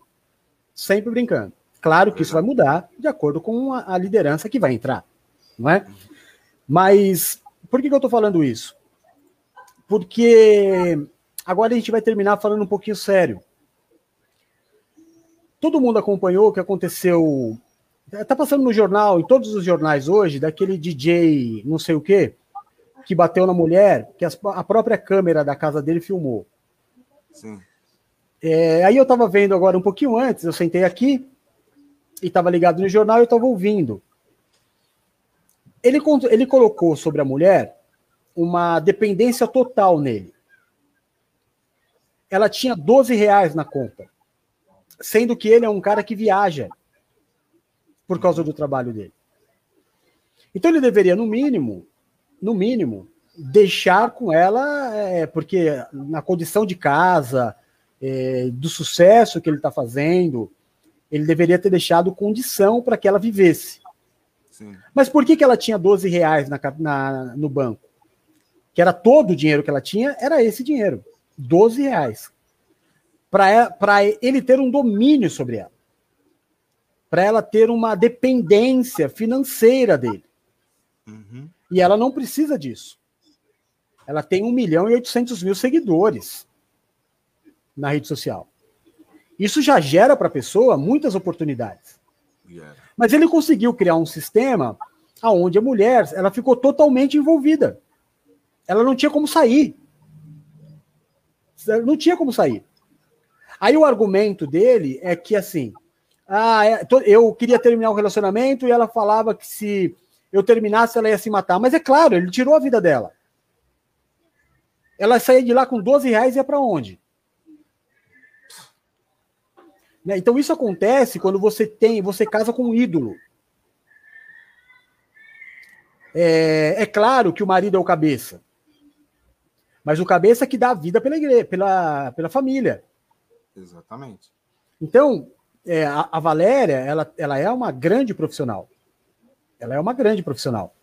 Sempre brincando. Claro que isso vai mudar de acordo com a, a liderança que vai entrar. Não é? Uhum. Mas por que, que eu estou falando isso? Porque agora a gente vai terminar falando um pouquinho sério. Todo mundo acompanhou o que aconteceu. Tá passando no jornal, em todos os jornais hoje, daquele DJ não sei o quê, que bateu na mulher, que a própria câmera da casa dele filmou. Sim. É, aí eu estava vendo agora um pouquinho antes, eu sentei aqui e estava ligado no jornal e eu estava ouvindo. Ele, ele colocou sobre a mulher uma dependência total nele. Ela tinha 12 reais na conta, sendo que ele é um cara que viaja por causa do trabalho dele. Então ele deveria, no mínimo, no mínimo, deixar com ela, é, porque na condição de casa, é, do sucesso que ele está fazendo, ele deveria ter deixado condição para que ela vivesse. Sim. Mas por que, que ela tinha 12 reais na, na, no banco? Que era todo o dinheiro que ela tinha, era esse dinheiro. 12 reais. Para ele ter um domínio sobre ela. Para ela ter uma dependência financeira dele. Uhum. E ela não precisa disso. Ela tem 1 milhão e 800 mil seguidores na rede social. Isso já gera para a pessoa muitas oportunidades. Yeah. Mas ele conseguiu criar um sistema aonde a mulher ela ficou totalmente envolvida. Ela não tinha como sair. Não tinha como sair. Aí o argumento dele é que assim, ah, é, eu queria terminar o relacionamento e ela falava que se eu terminasse ela ia se matar. Mas é claro, ele tirou a vida dela. Ela saía de lá com 12 reais e ia para onde? Né? Então isso acontece quando você tem, você casa com um ídolo. É, é, claro que o marido é o cabeça, mas o cabeça que dá a vida pela igreja, pela, pela família. Exatamente. Então, é, a, a, Valéria, ela, ela é uma grande profissional. Ela é uma grande profissional.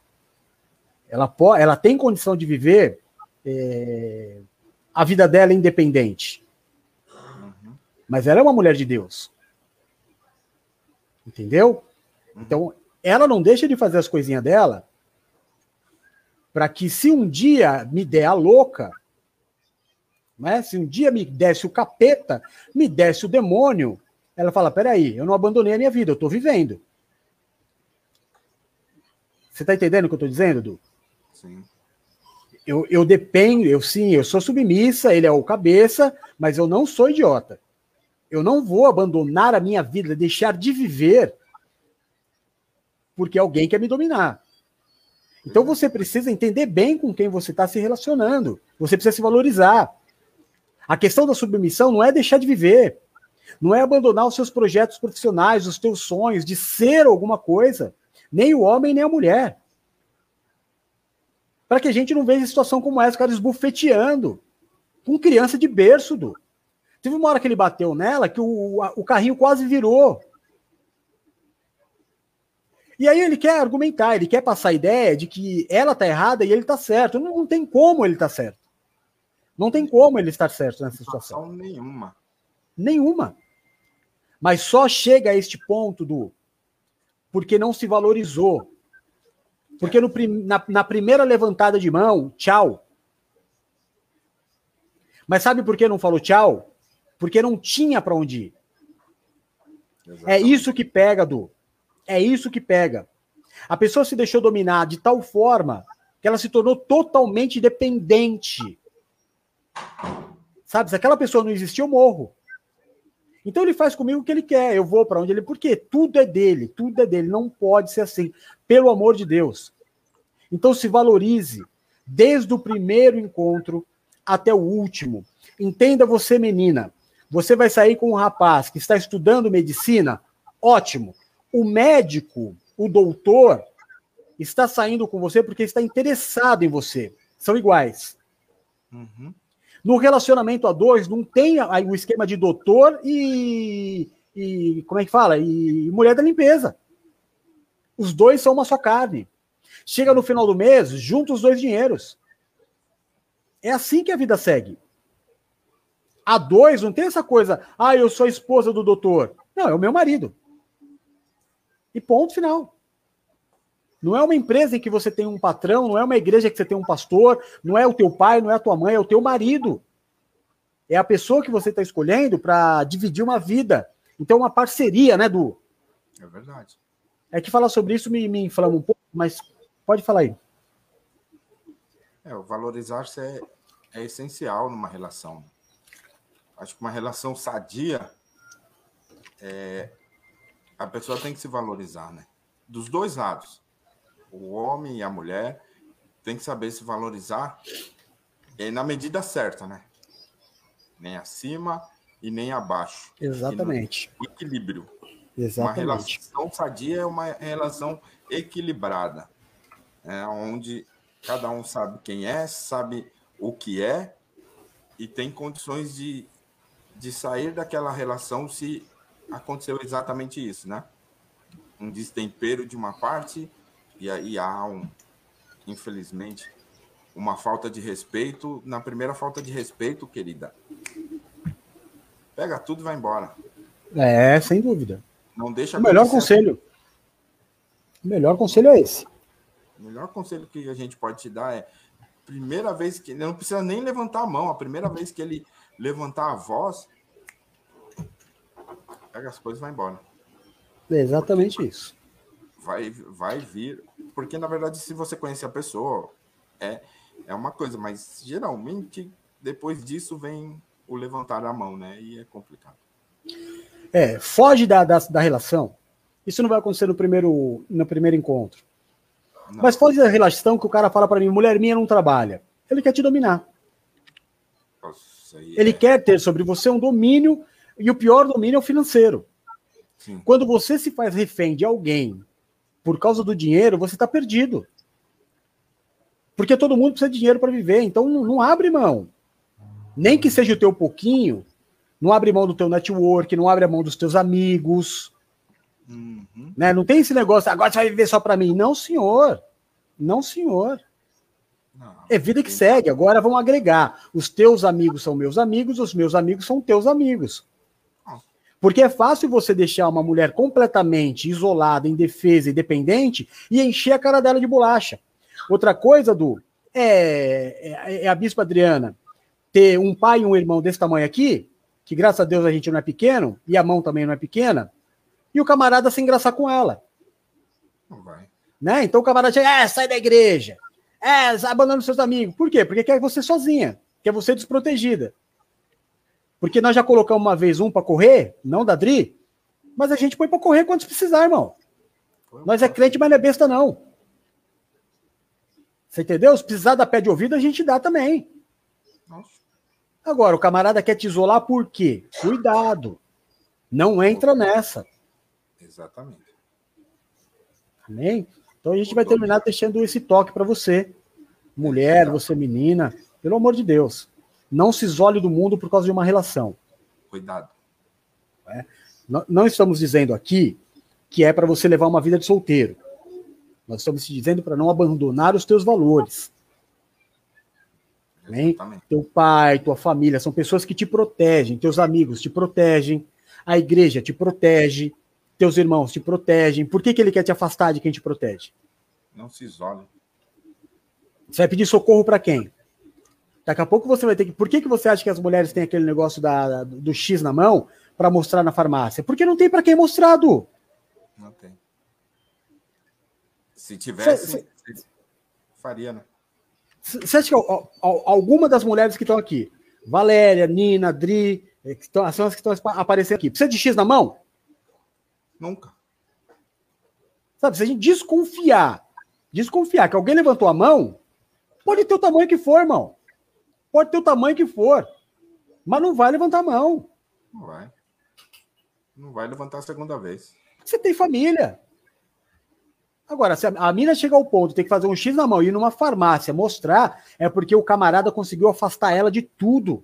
Ela, pode, ela tem condição de viver é, a vida dela independente. Mas ela é uma mulher de Deus. Entendeu? Então, ela não deixa de fazer as coisinhas dela para que se um dia me der a louca, né? se um dia me desse o capeta, me desse o demônio, ela fala: peraí, eu não abandonei a minha vida, eu estou vivendo. Você está entendendo o que eu estou dizendo, Du? Sim. Eu, eu dependo, eu sim, eu sou submissa, ele é o cabeça, mas eu não sou idiota. Eu não vou abandonar a minha vida, deixar de viver porque alguém quer me dominar. Então você precisa entender bem com quem você está se relacionando. Você precisa se valorizar. A questão da submissão não é deixar de viver, não é abandonar os seus projetos profissionais, os teus sonhos de ser alguma coisa, nem o homem nem a mulher. Para que a gente não veja situação como essa, cara esbufeteando com criança de berço, do. Teve uma hora que ele bateu nela que o, o carrinho quase virou. E aí ele quer argumentar, ele quer passar a ideia de que ela tá errada e ele tá certo. Não, não tem como ele tá certo. Não tem como ele estar certo nessa situação. Nenhuma. Nenhuma. Mas só chega a este ponto do porque não se valorizou. Porque no, na, na primeira levantada de mão, tchau. Mas sabe por que não falou tchau? Porque não tinha para onde ir. É Exatamente. É isso que pega, Du. É isso que pega. A pessoa se deixou dominar de tal forma que ela se tornou totalmente dependente. Sabe, se aquela pessoa não existir, eu morro. Então ele faz comigo o que ele quer, eu vou para onde ele. Porque tudo é dele, tudo é dele. Não pode ser assim. Pelo amor de Deus. Então se valorize desde o primeiro encontro até o último. Entenda você, menina. Você vai sair com um rapaz que está estudando medicina? Ótimo. O médico, o doutor, está saindo com você porque está interessado em você. São iguais. Uhum. No relacionamento a dois, não tem o esquema de doutor e, e. Como é que fala? E mulher da limpeza. Os dois são uma só carne. Chega no final do mês, junta os dois dinheiros. É assim que a vida segue. A dois não tem essa coisa, ah, eu sou a esposa do doutor. Não, é o meu marido. E ponto final. Não é uma empresa em que você tem um patrão, não é uma igreja que você tem um pastor, não é o teu pai, não é a tua mãe, é o teu marido. É a pessoa que você está escolhendo para dividir uma vida. Então, é uma parceria, né, Du? É verdade. É que falar sobre isso me, me inflama um pouco, mas pode falar aí. É, o valorizar-se é, é essencial numa relação. Acho que uma relação sadia é, a pessoa tem que se valorizar, né? Dos dois lados. O homem e a mulher tem que saber se valorizar é, na medida certa, né? Nem acima e nem abaixo. Exatamente. O equilíbrio. Exatamente. Uma relação sadia é uma relação equilibrada, é, onde cada um sabe quem é, sabe o que é e tem condições de, de sair daquela relação se aconteceu exatamente isso, né? Um destempero de uma parte e aí há um, infelizmente, uma falta de respeito. Na primeira falta de respeito, querida, pega tudo e vai embora. É, sem dúvida. Não deixa. O melhor conselho. O melhor conselho é esse. O melhor conselho que a gente pode te dar é primeira vez que não precisa nem levantar a mão, a primeira vez que ele levantar a voz, pega as coisas e vai embora. É exatamente isso. Vai, vai vir, porque na verdade, se você conhecer a pessoa, é, é uma coisa, mas geralmente depois disso vem o levantar a mão, né? E é complicado. É, foge da, da, da relação. Isso não vai acontecer no primeiro, no primeiro encontro. Não. Mas foge da relação que o cara fala para mim, mulher minha não trabalha. Ele quer te dominar. Nossa, Ele é... quer ter sobre você um domínio, e o pior domínio é o financeiro. Sim. Quando você se faz refém de alguém por causa do dinheiro, você está perdido. Porque todo mundo precisa de dinheiro para viver, então não, não abre mão. Nem que seja o teu pouquinho, não abre mão do teu network, não abre a mão dos teus amigos. Uhum. Né? Não tem esse negócio, agora você vai viver só para mim. Não, senhor. Não, senhor. Não, é vida que segue. Agora vamos agregar. Os teus amigos são meus amigos, os meus amigos são teus amigos. Porque é fácil você deixar uma mulher completamente isolada, indefesa e dependente e encher a cara dela de bolacha. Outra coisa, Du, é, é, é a Bispa Adriana ter um pai e um irmão desse tamanho aqui que graças a Deus a gente não é pequeno, e a mão também não é pequena, e o camarada se engraçar com ela. Né? Então o camarada chega, é, sai da igreja, é, abandona os seus amigos. Por quê? Porque quer você sozinha, quer você desprotegida. Porque nós já colocamos uma vez um para correr, não da Dri, mas a gente põe para correr quando precisar, irmão. Nós é crente, mas não é besta, não. Você entendeu? Se precisar dar pé de ouvido, a gente dá também. Nossa. Agora, o camarada quer te isolar por quê? Cuidado. Não entra nessa. Exatamente. Amém? Então a gente vai terminar deixando esse toque para você, mulher, você menina, pelo amor de Deus. Não se isole do mundo por causa de uma relação. Cuidado. É? Não estamos dizendo aqui que é para você levar uma vida de solteiro. Nós estamos te dizendo para não abandonar os teus valores. Amém? Teu pai, tua família, são pessoas que te protegem, teus amigos te protegem, a igreja te protege, teus irmãos te protegem. Por que, que ele quer te afastar de quem te protege? Não se isole. Você vai pedir socorro para quem? Daqui a pouco você vai ter que. Por que, que você acha que as mulheres têm aquele negócio da, do X na mão para mostrar na farmácia? Porque não tem para quem mostrado. Não tem. Se tivesse, cê, cê... faria, né? Você acha que alguma das mulheres que estão aqui, Valéria, Nina, Dri, eh, que estão, são as que estão aparecendo aqui, precisa de X na mão? Nunca. Sabe, se a gente desconfiar, desconfiar que alguém levantou a mão, pode ter o tamanho que for, irmão. Pode ter o tamanho que for. Mas não vai levantar a mão. Não vai. Não vai levantar a segunda vez. Você tem família. Agora, se a, mina chega ao ponto de ter que fazer um X na mão e ir numa farmácia mostrar, é porque o camarada conseguiu afastar ela de tudo.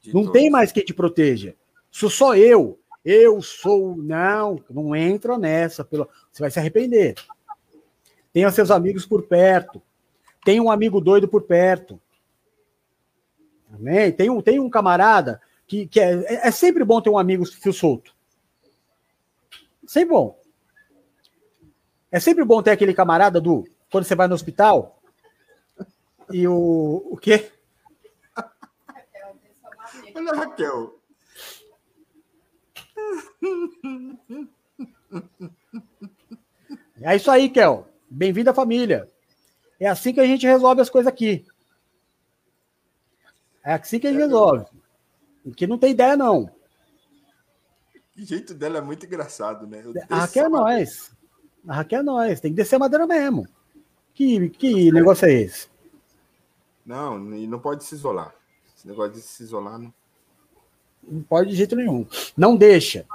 De não todos. tem mais quem te proteja. Sou só eu. Eu sou. Não, não entra nessa. Pelo... Você vai se arrepender. Tenha seus amigos por perto. Tem um amigo doido por perto. Amém? Tem um, tem um camarada que, que é, é, é sempre bom ter um amigo fio solto. Sempre bom. É sempre bom ter aquele camarada do quando você vai no hospital e o o quê? Olha, Raquel. É isso aí, Kel. Bem-vindo à família. É assim que a gente resolve as coisas aqui. É assim que a gente resolve. Que não tem ideia, não. O jeito dela é muito engraçado, né? A Raquel é nós. A Raquel é nós. Tem que descer a madeira mesmo. Que, que negócio é esse? Não, e não pode se isolar. Esse negócio de se isolar não. Não pode de jeito nenhum. Não deixa.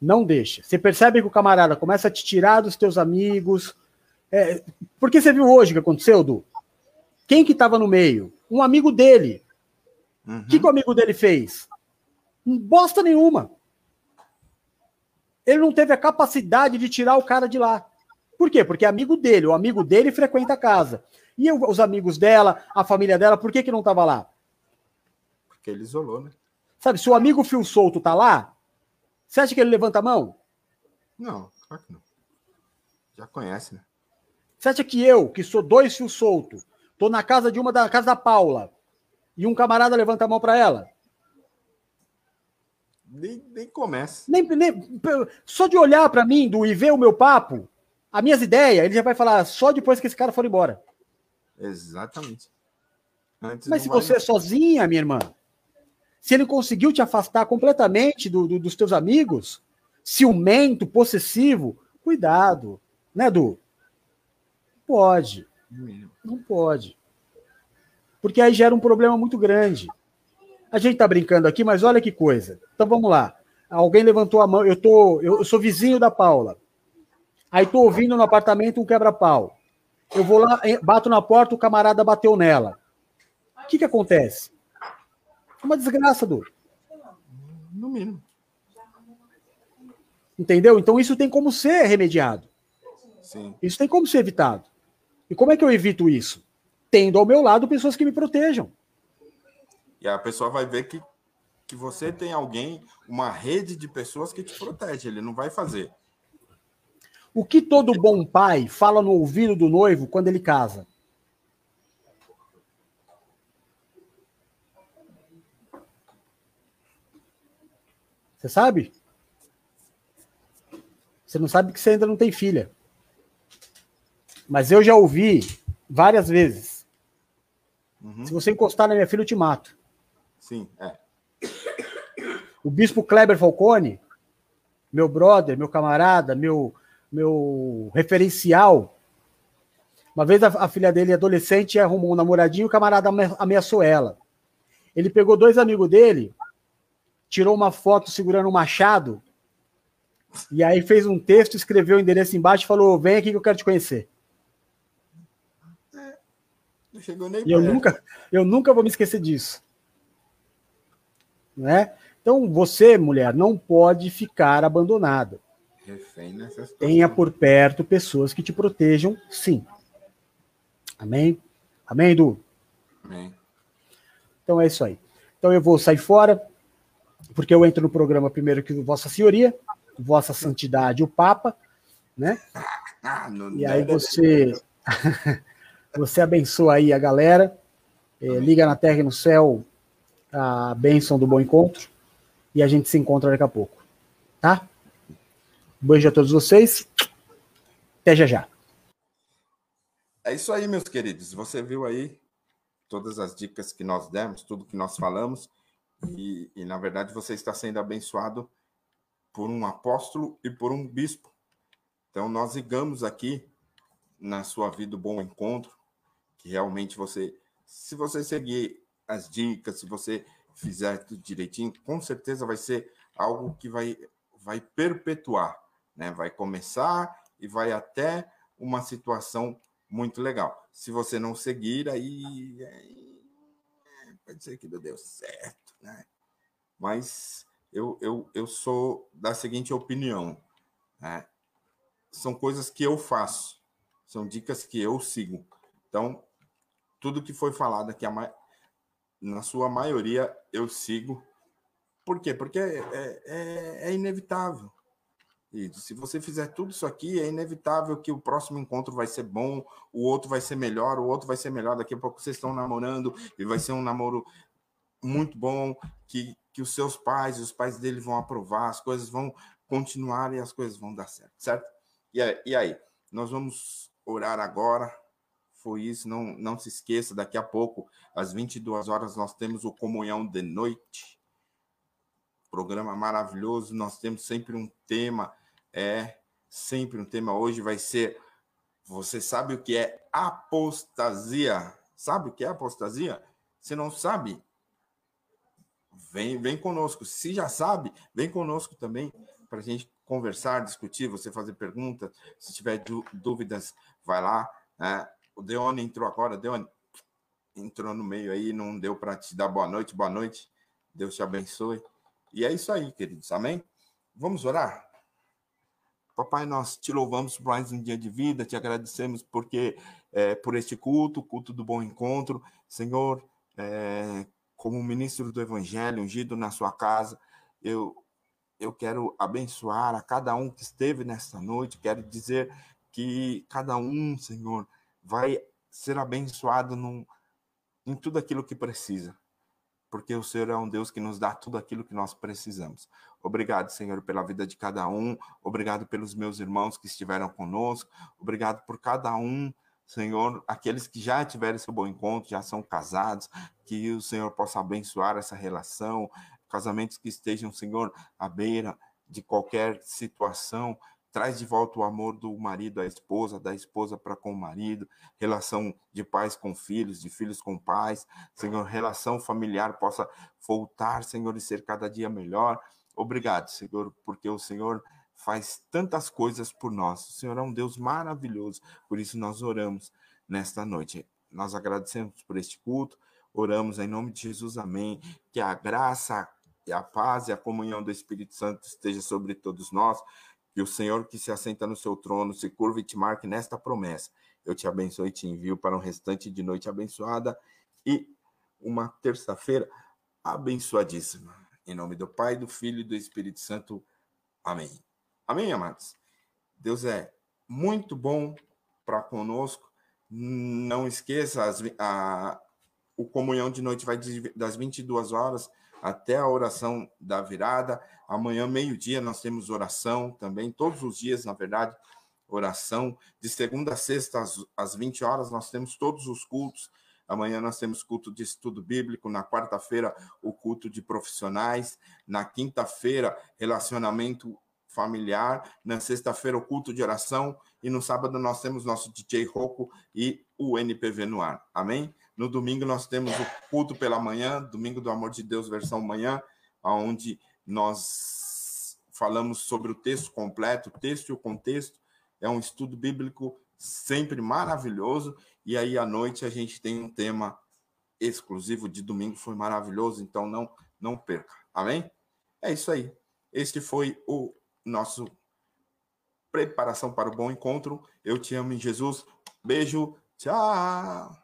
Não deixa. Você percebe que o camarada começa a te tirar dos teus amigos. É, porque você viu hoje o que aconteceu, Du? Quem que estava no meio? Um amigo dele. O uhum. que, que o amigo dele fez? Bosta nenhuma. Ele não teve a capacidade de tirar o cara de lá. Por quê? Porque é amigo dele. O amigo dele frequenta a casa. E os amigos dela, a família dela, por que, que não estava lá? Porque ele isolou, né? Sabe, se o amigo fio solto tá lá, você acha que ele levanta a mão? Não, claro que não. Já conhece, né? Você acha que eu, que sou dois fios soltos, tô na casa de uma da casa da Paula, e um camarada levanta a mão para ela? Nem, nem começa. Nem, nem, só de olhar para mim do, e ver o meu papo, as minhas ideias, ele já vai falar só depois que esse cara for embora. Exatamente. Antes Mas se você é sozinha, minha irmã, se ele conseguiu te afastar completamente do, do, dos teus amigos, ciumento, possessivo, cuidado, né, Du? Pode. Não pode. Porque aí gera um problema muito grande. A gente tá brincando aqui, mas olha que coisa. Então vamos lá. Alguém levantou a mão, eu tô, eu sou vizinho da Paula. Aí tô ouvindo no apartamento um quebra-pau. Eu vou lá, bato na porta, o camarada bateu nela. O que que acontece? Uma desgraça, Du. No mínimo. Entendeu? Então isso tem como ser remediado. Sim. Isso tem como ser evitado. E como é que eu evito isso? Tendo ao meu lado pessoas que me protejam. E a pessoa vai ver que, que você tem alguém, uma rede de pessoas que te protege. Ele não vai fazer. O que todo bom pai fala no ouvido do noivo quando ele casa? Você sabe? Você não sabe que você ainda não tem filha. Mas eu já ouvi várias vezes. Uhum. Se você encostar na minha filha, eu te mato. Sim, é. O bispo Kleber Falcone, meu brother, meu camarada, meu, meu referencial. Uma vez a, a filha dele, adolescente, arrumou um namoradinho, o camarada ameaçou ela. Ele pegou dois amigos dele, tirou uma foto segurando um machado, e aí fez um texto, escreveu o endereço embaixo e falou: Vem aqui que eu quero te conhecer. É, não chegou nem e eu nunca, eu nunca vou me esquecer disso. Né? Então, você, mulher, não pode ficar abandonada. Tenha por perto pessoas que te protejam, sim. Amém? Amém, Edu? Amém. Então é isso aí. Então eu vou sair fora porque eu entro no programa primeiro que Vossa Senhoria, Vossa Santidade, o Papa, né? Ah, e aí você [LAUGHS] você abençoa aí a galera, é, liga na terra e no céu a bênção do bom encontro e a gente se encontra daqui a pouco, tá? beijo a todos vocês, até já já. É isso aí, meus queridos. Você viu aí todas as dicas que nós demos, tudo que nós falamos. E, e, na verdade, você está sendo abençoado por um apóstolo e por um bispo. Então, nós ligamos aqui na sua vida o bom encontro, que realmente você, se você seguir as dicas, se você fizer tudo direitinho, com certeza vai ser algo que vai, vai perpetuar, né? Vai começar e vai até uma situação muito legal. Se você não seguir, aí, aí pode ser que não deu certo né? Mas eu, eu, eu sou da seguinte opinião: né? são coisas que eu faço, são dicas que eu sigo. Então, tudo que foi falado aqui, na sua maioria, eu sigo. Por quê? Porque é, é, é, é inevitável. E se você fizer tudo isso aqui, é inevitável que o próximo encontro vai ser bom, o outro vai ser melhor, o outro vai ser melhor. Daqui a pouco vocês estão namorando e vai ser um namoro muito bom, que, que os seus pais e os pais dele vão aprovar, as coisas vão continuar e as coisas vão dar certo, certo? E e aí nós vamos orar agora. Foi isso, não, não se esqueça, daqui a pouco, às 22 horas, nós temos o Comunhão de Noite. programa maravilhoso. Nós temos sempre um tema, é sempre um tema. Hoje vai ser. Você sabe o que é apostasia? Sabe o que é apostasia? Se não sabe, vem, vem conosco. Se já sabe, vem conosco também para a gente conversar, discutir, você fazer perguntas. Se tiver dúvidas, vai lá. Né? O Deone entrou agora. Deone entrou no meio aí, não deu para te dar boa noite. Boa noite. Deus te abençoe. E é isso aí, queridos. Amém? Vamos orar? Papai, nós te louvamos por mais um dia de vida, te agradecemos porque é, por este culto, culto do bom encontro. Senhor, é, como ministro do Evangelho, ungido na sua casa, eu, eu quero abençoar a cada um que esteve nesta noite, quero dizer que cada um, Senhor, vai ser abençoado num, em tudo aquilo que precisa porque o Senhor é um Deus que nos dá tudo aquilo que nós precisamos. Obrigado, Senhor, pela vida de cada um, obrigado pelos meus irmãos que estiveram conosco, obrigado por cada um, Senhor, aqueles que já tiveram seu bom encontro, já são casados, que o Senhor possa abençoar essa relação, casamentos que estejam, Senhor, à beira de qualquer situação, traz de volta o amor do marido à esposa, da esposa para com o marido, relação de pais com filhos, de filhos com pais, Senhor, relação familiar possa voltar, Senhor, e ser cada dia melhor. Obrigado, Senhor, porque o Senhor faz tantas coisas por nós. O Senhor é um Deus maravilhoso, por isso nós oramos nesta noite. Nós agradecemos por este culto, oramos em nome de Jesus, amém. Que a graça, e a paz e a comunhão do Espírito Santo esteja sobre todos nós que o Senhor que se assenta no seu trono se curva e te marque nesta promessa. Eu te abençoe e te envio para um restante de noite abençoada e uma terça-feira abençoadíssima. Em nome do Pai, do Filho e do Espírito Santo. Amém. Amém, amados? Deus é muito bom para conosco. Não esqueça, as, a, o comunhão de noite vai das 22 horas até a oração da virada. Amanhã, meio-dia, nós temos oração também, todos os dias, na verdade, oração. De segunda a sexta, às, às 20 horas, nós temos todos os cultos. Amanhã nós temos culto de estudo bíblico, na quarta-feira, o culto de profissionais, na quinta-feira, relacionamento familiar, na sexta-feira, o culto de oração, e no sábado nós temos nosso DJ Roco e o NPV no ar. Amém? No domingo nós temos o culto pela manhã, domingo do amor de Deus versão manhã, onde nós falamos sobre o texto completo, o texto e o contexto. É um estudo bíblico sempre maravilhoso. E aí à noite a gente tem um tema exclusivo de domingo, foi maravilhoso, então não não perca. Amém? É isso aí. Este foi o nosso preparação para o bom encontro. Eu te amo em Jesus. Beijo. Tchau.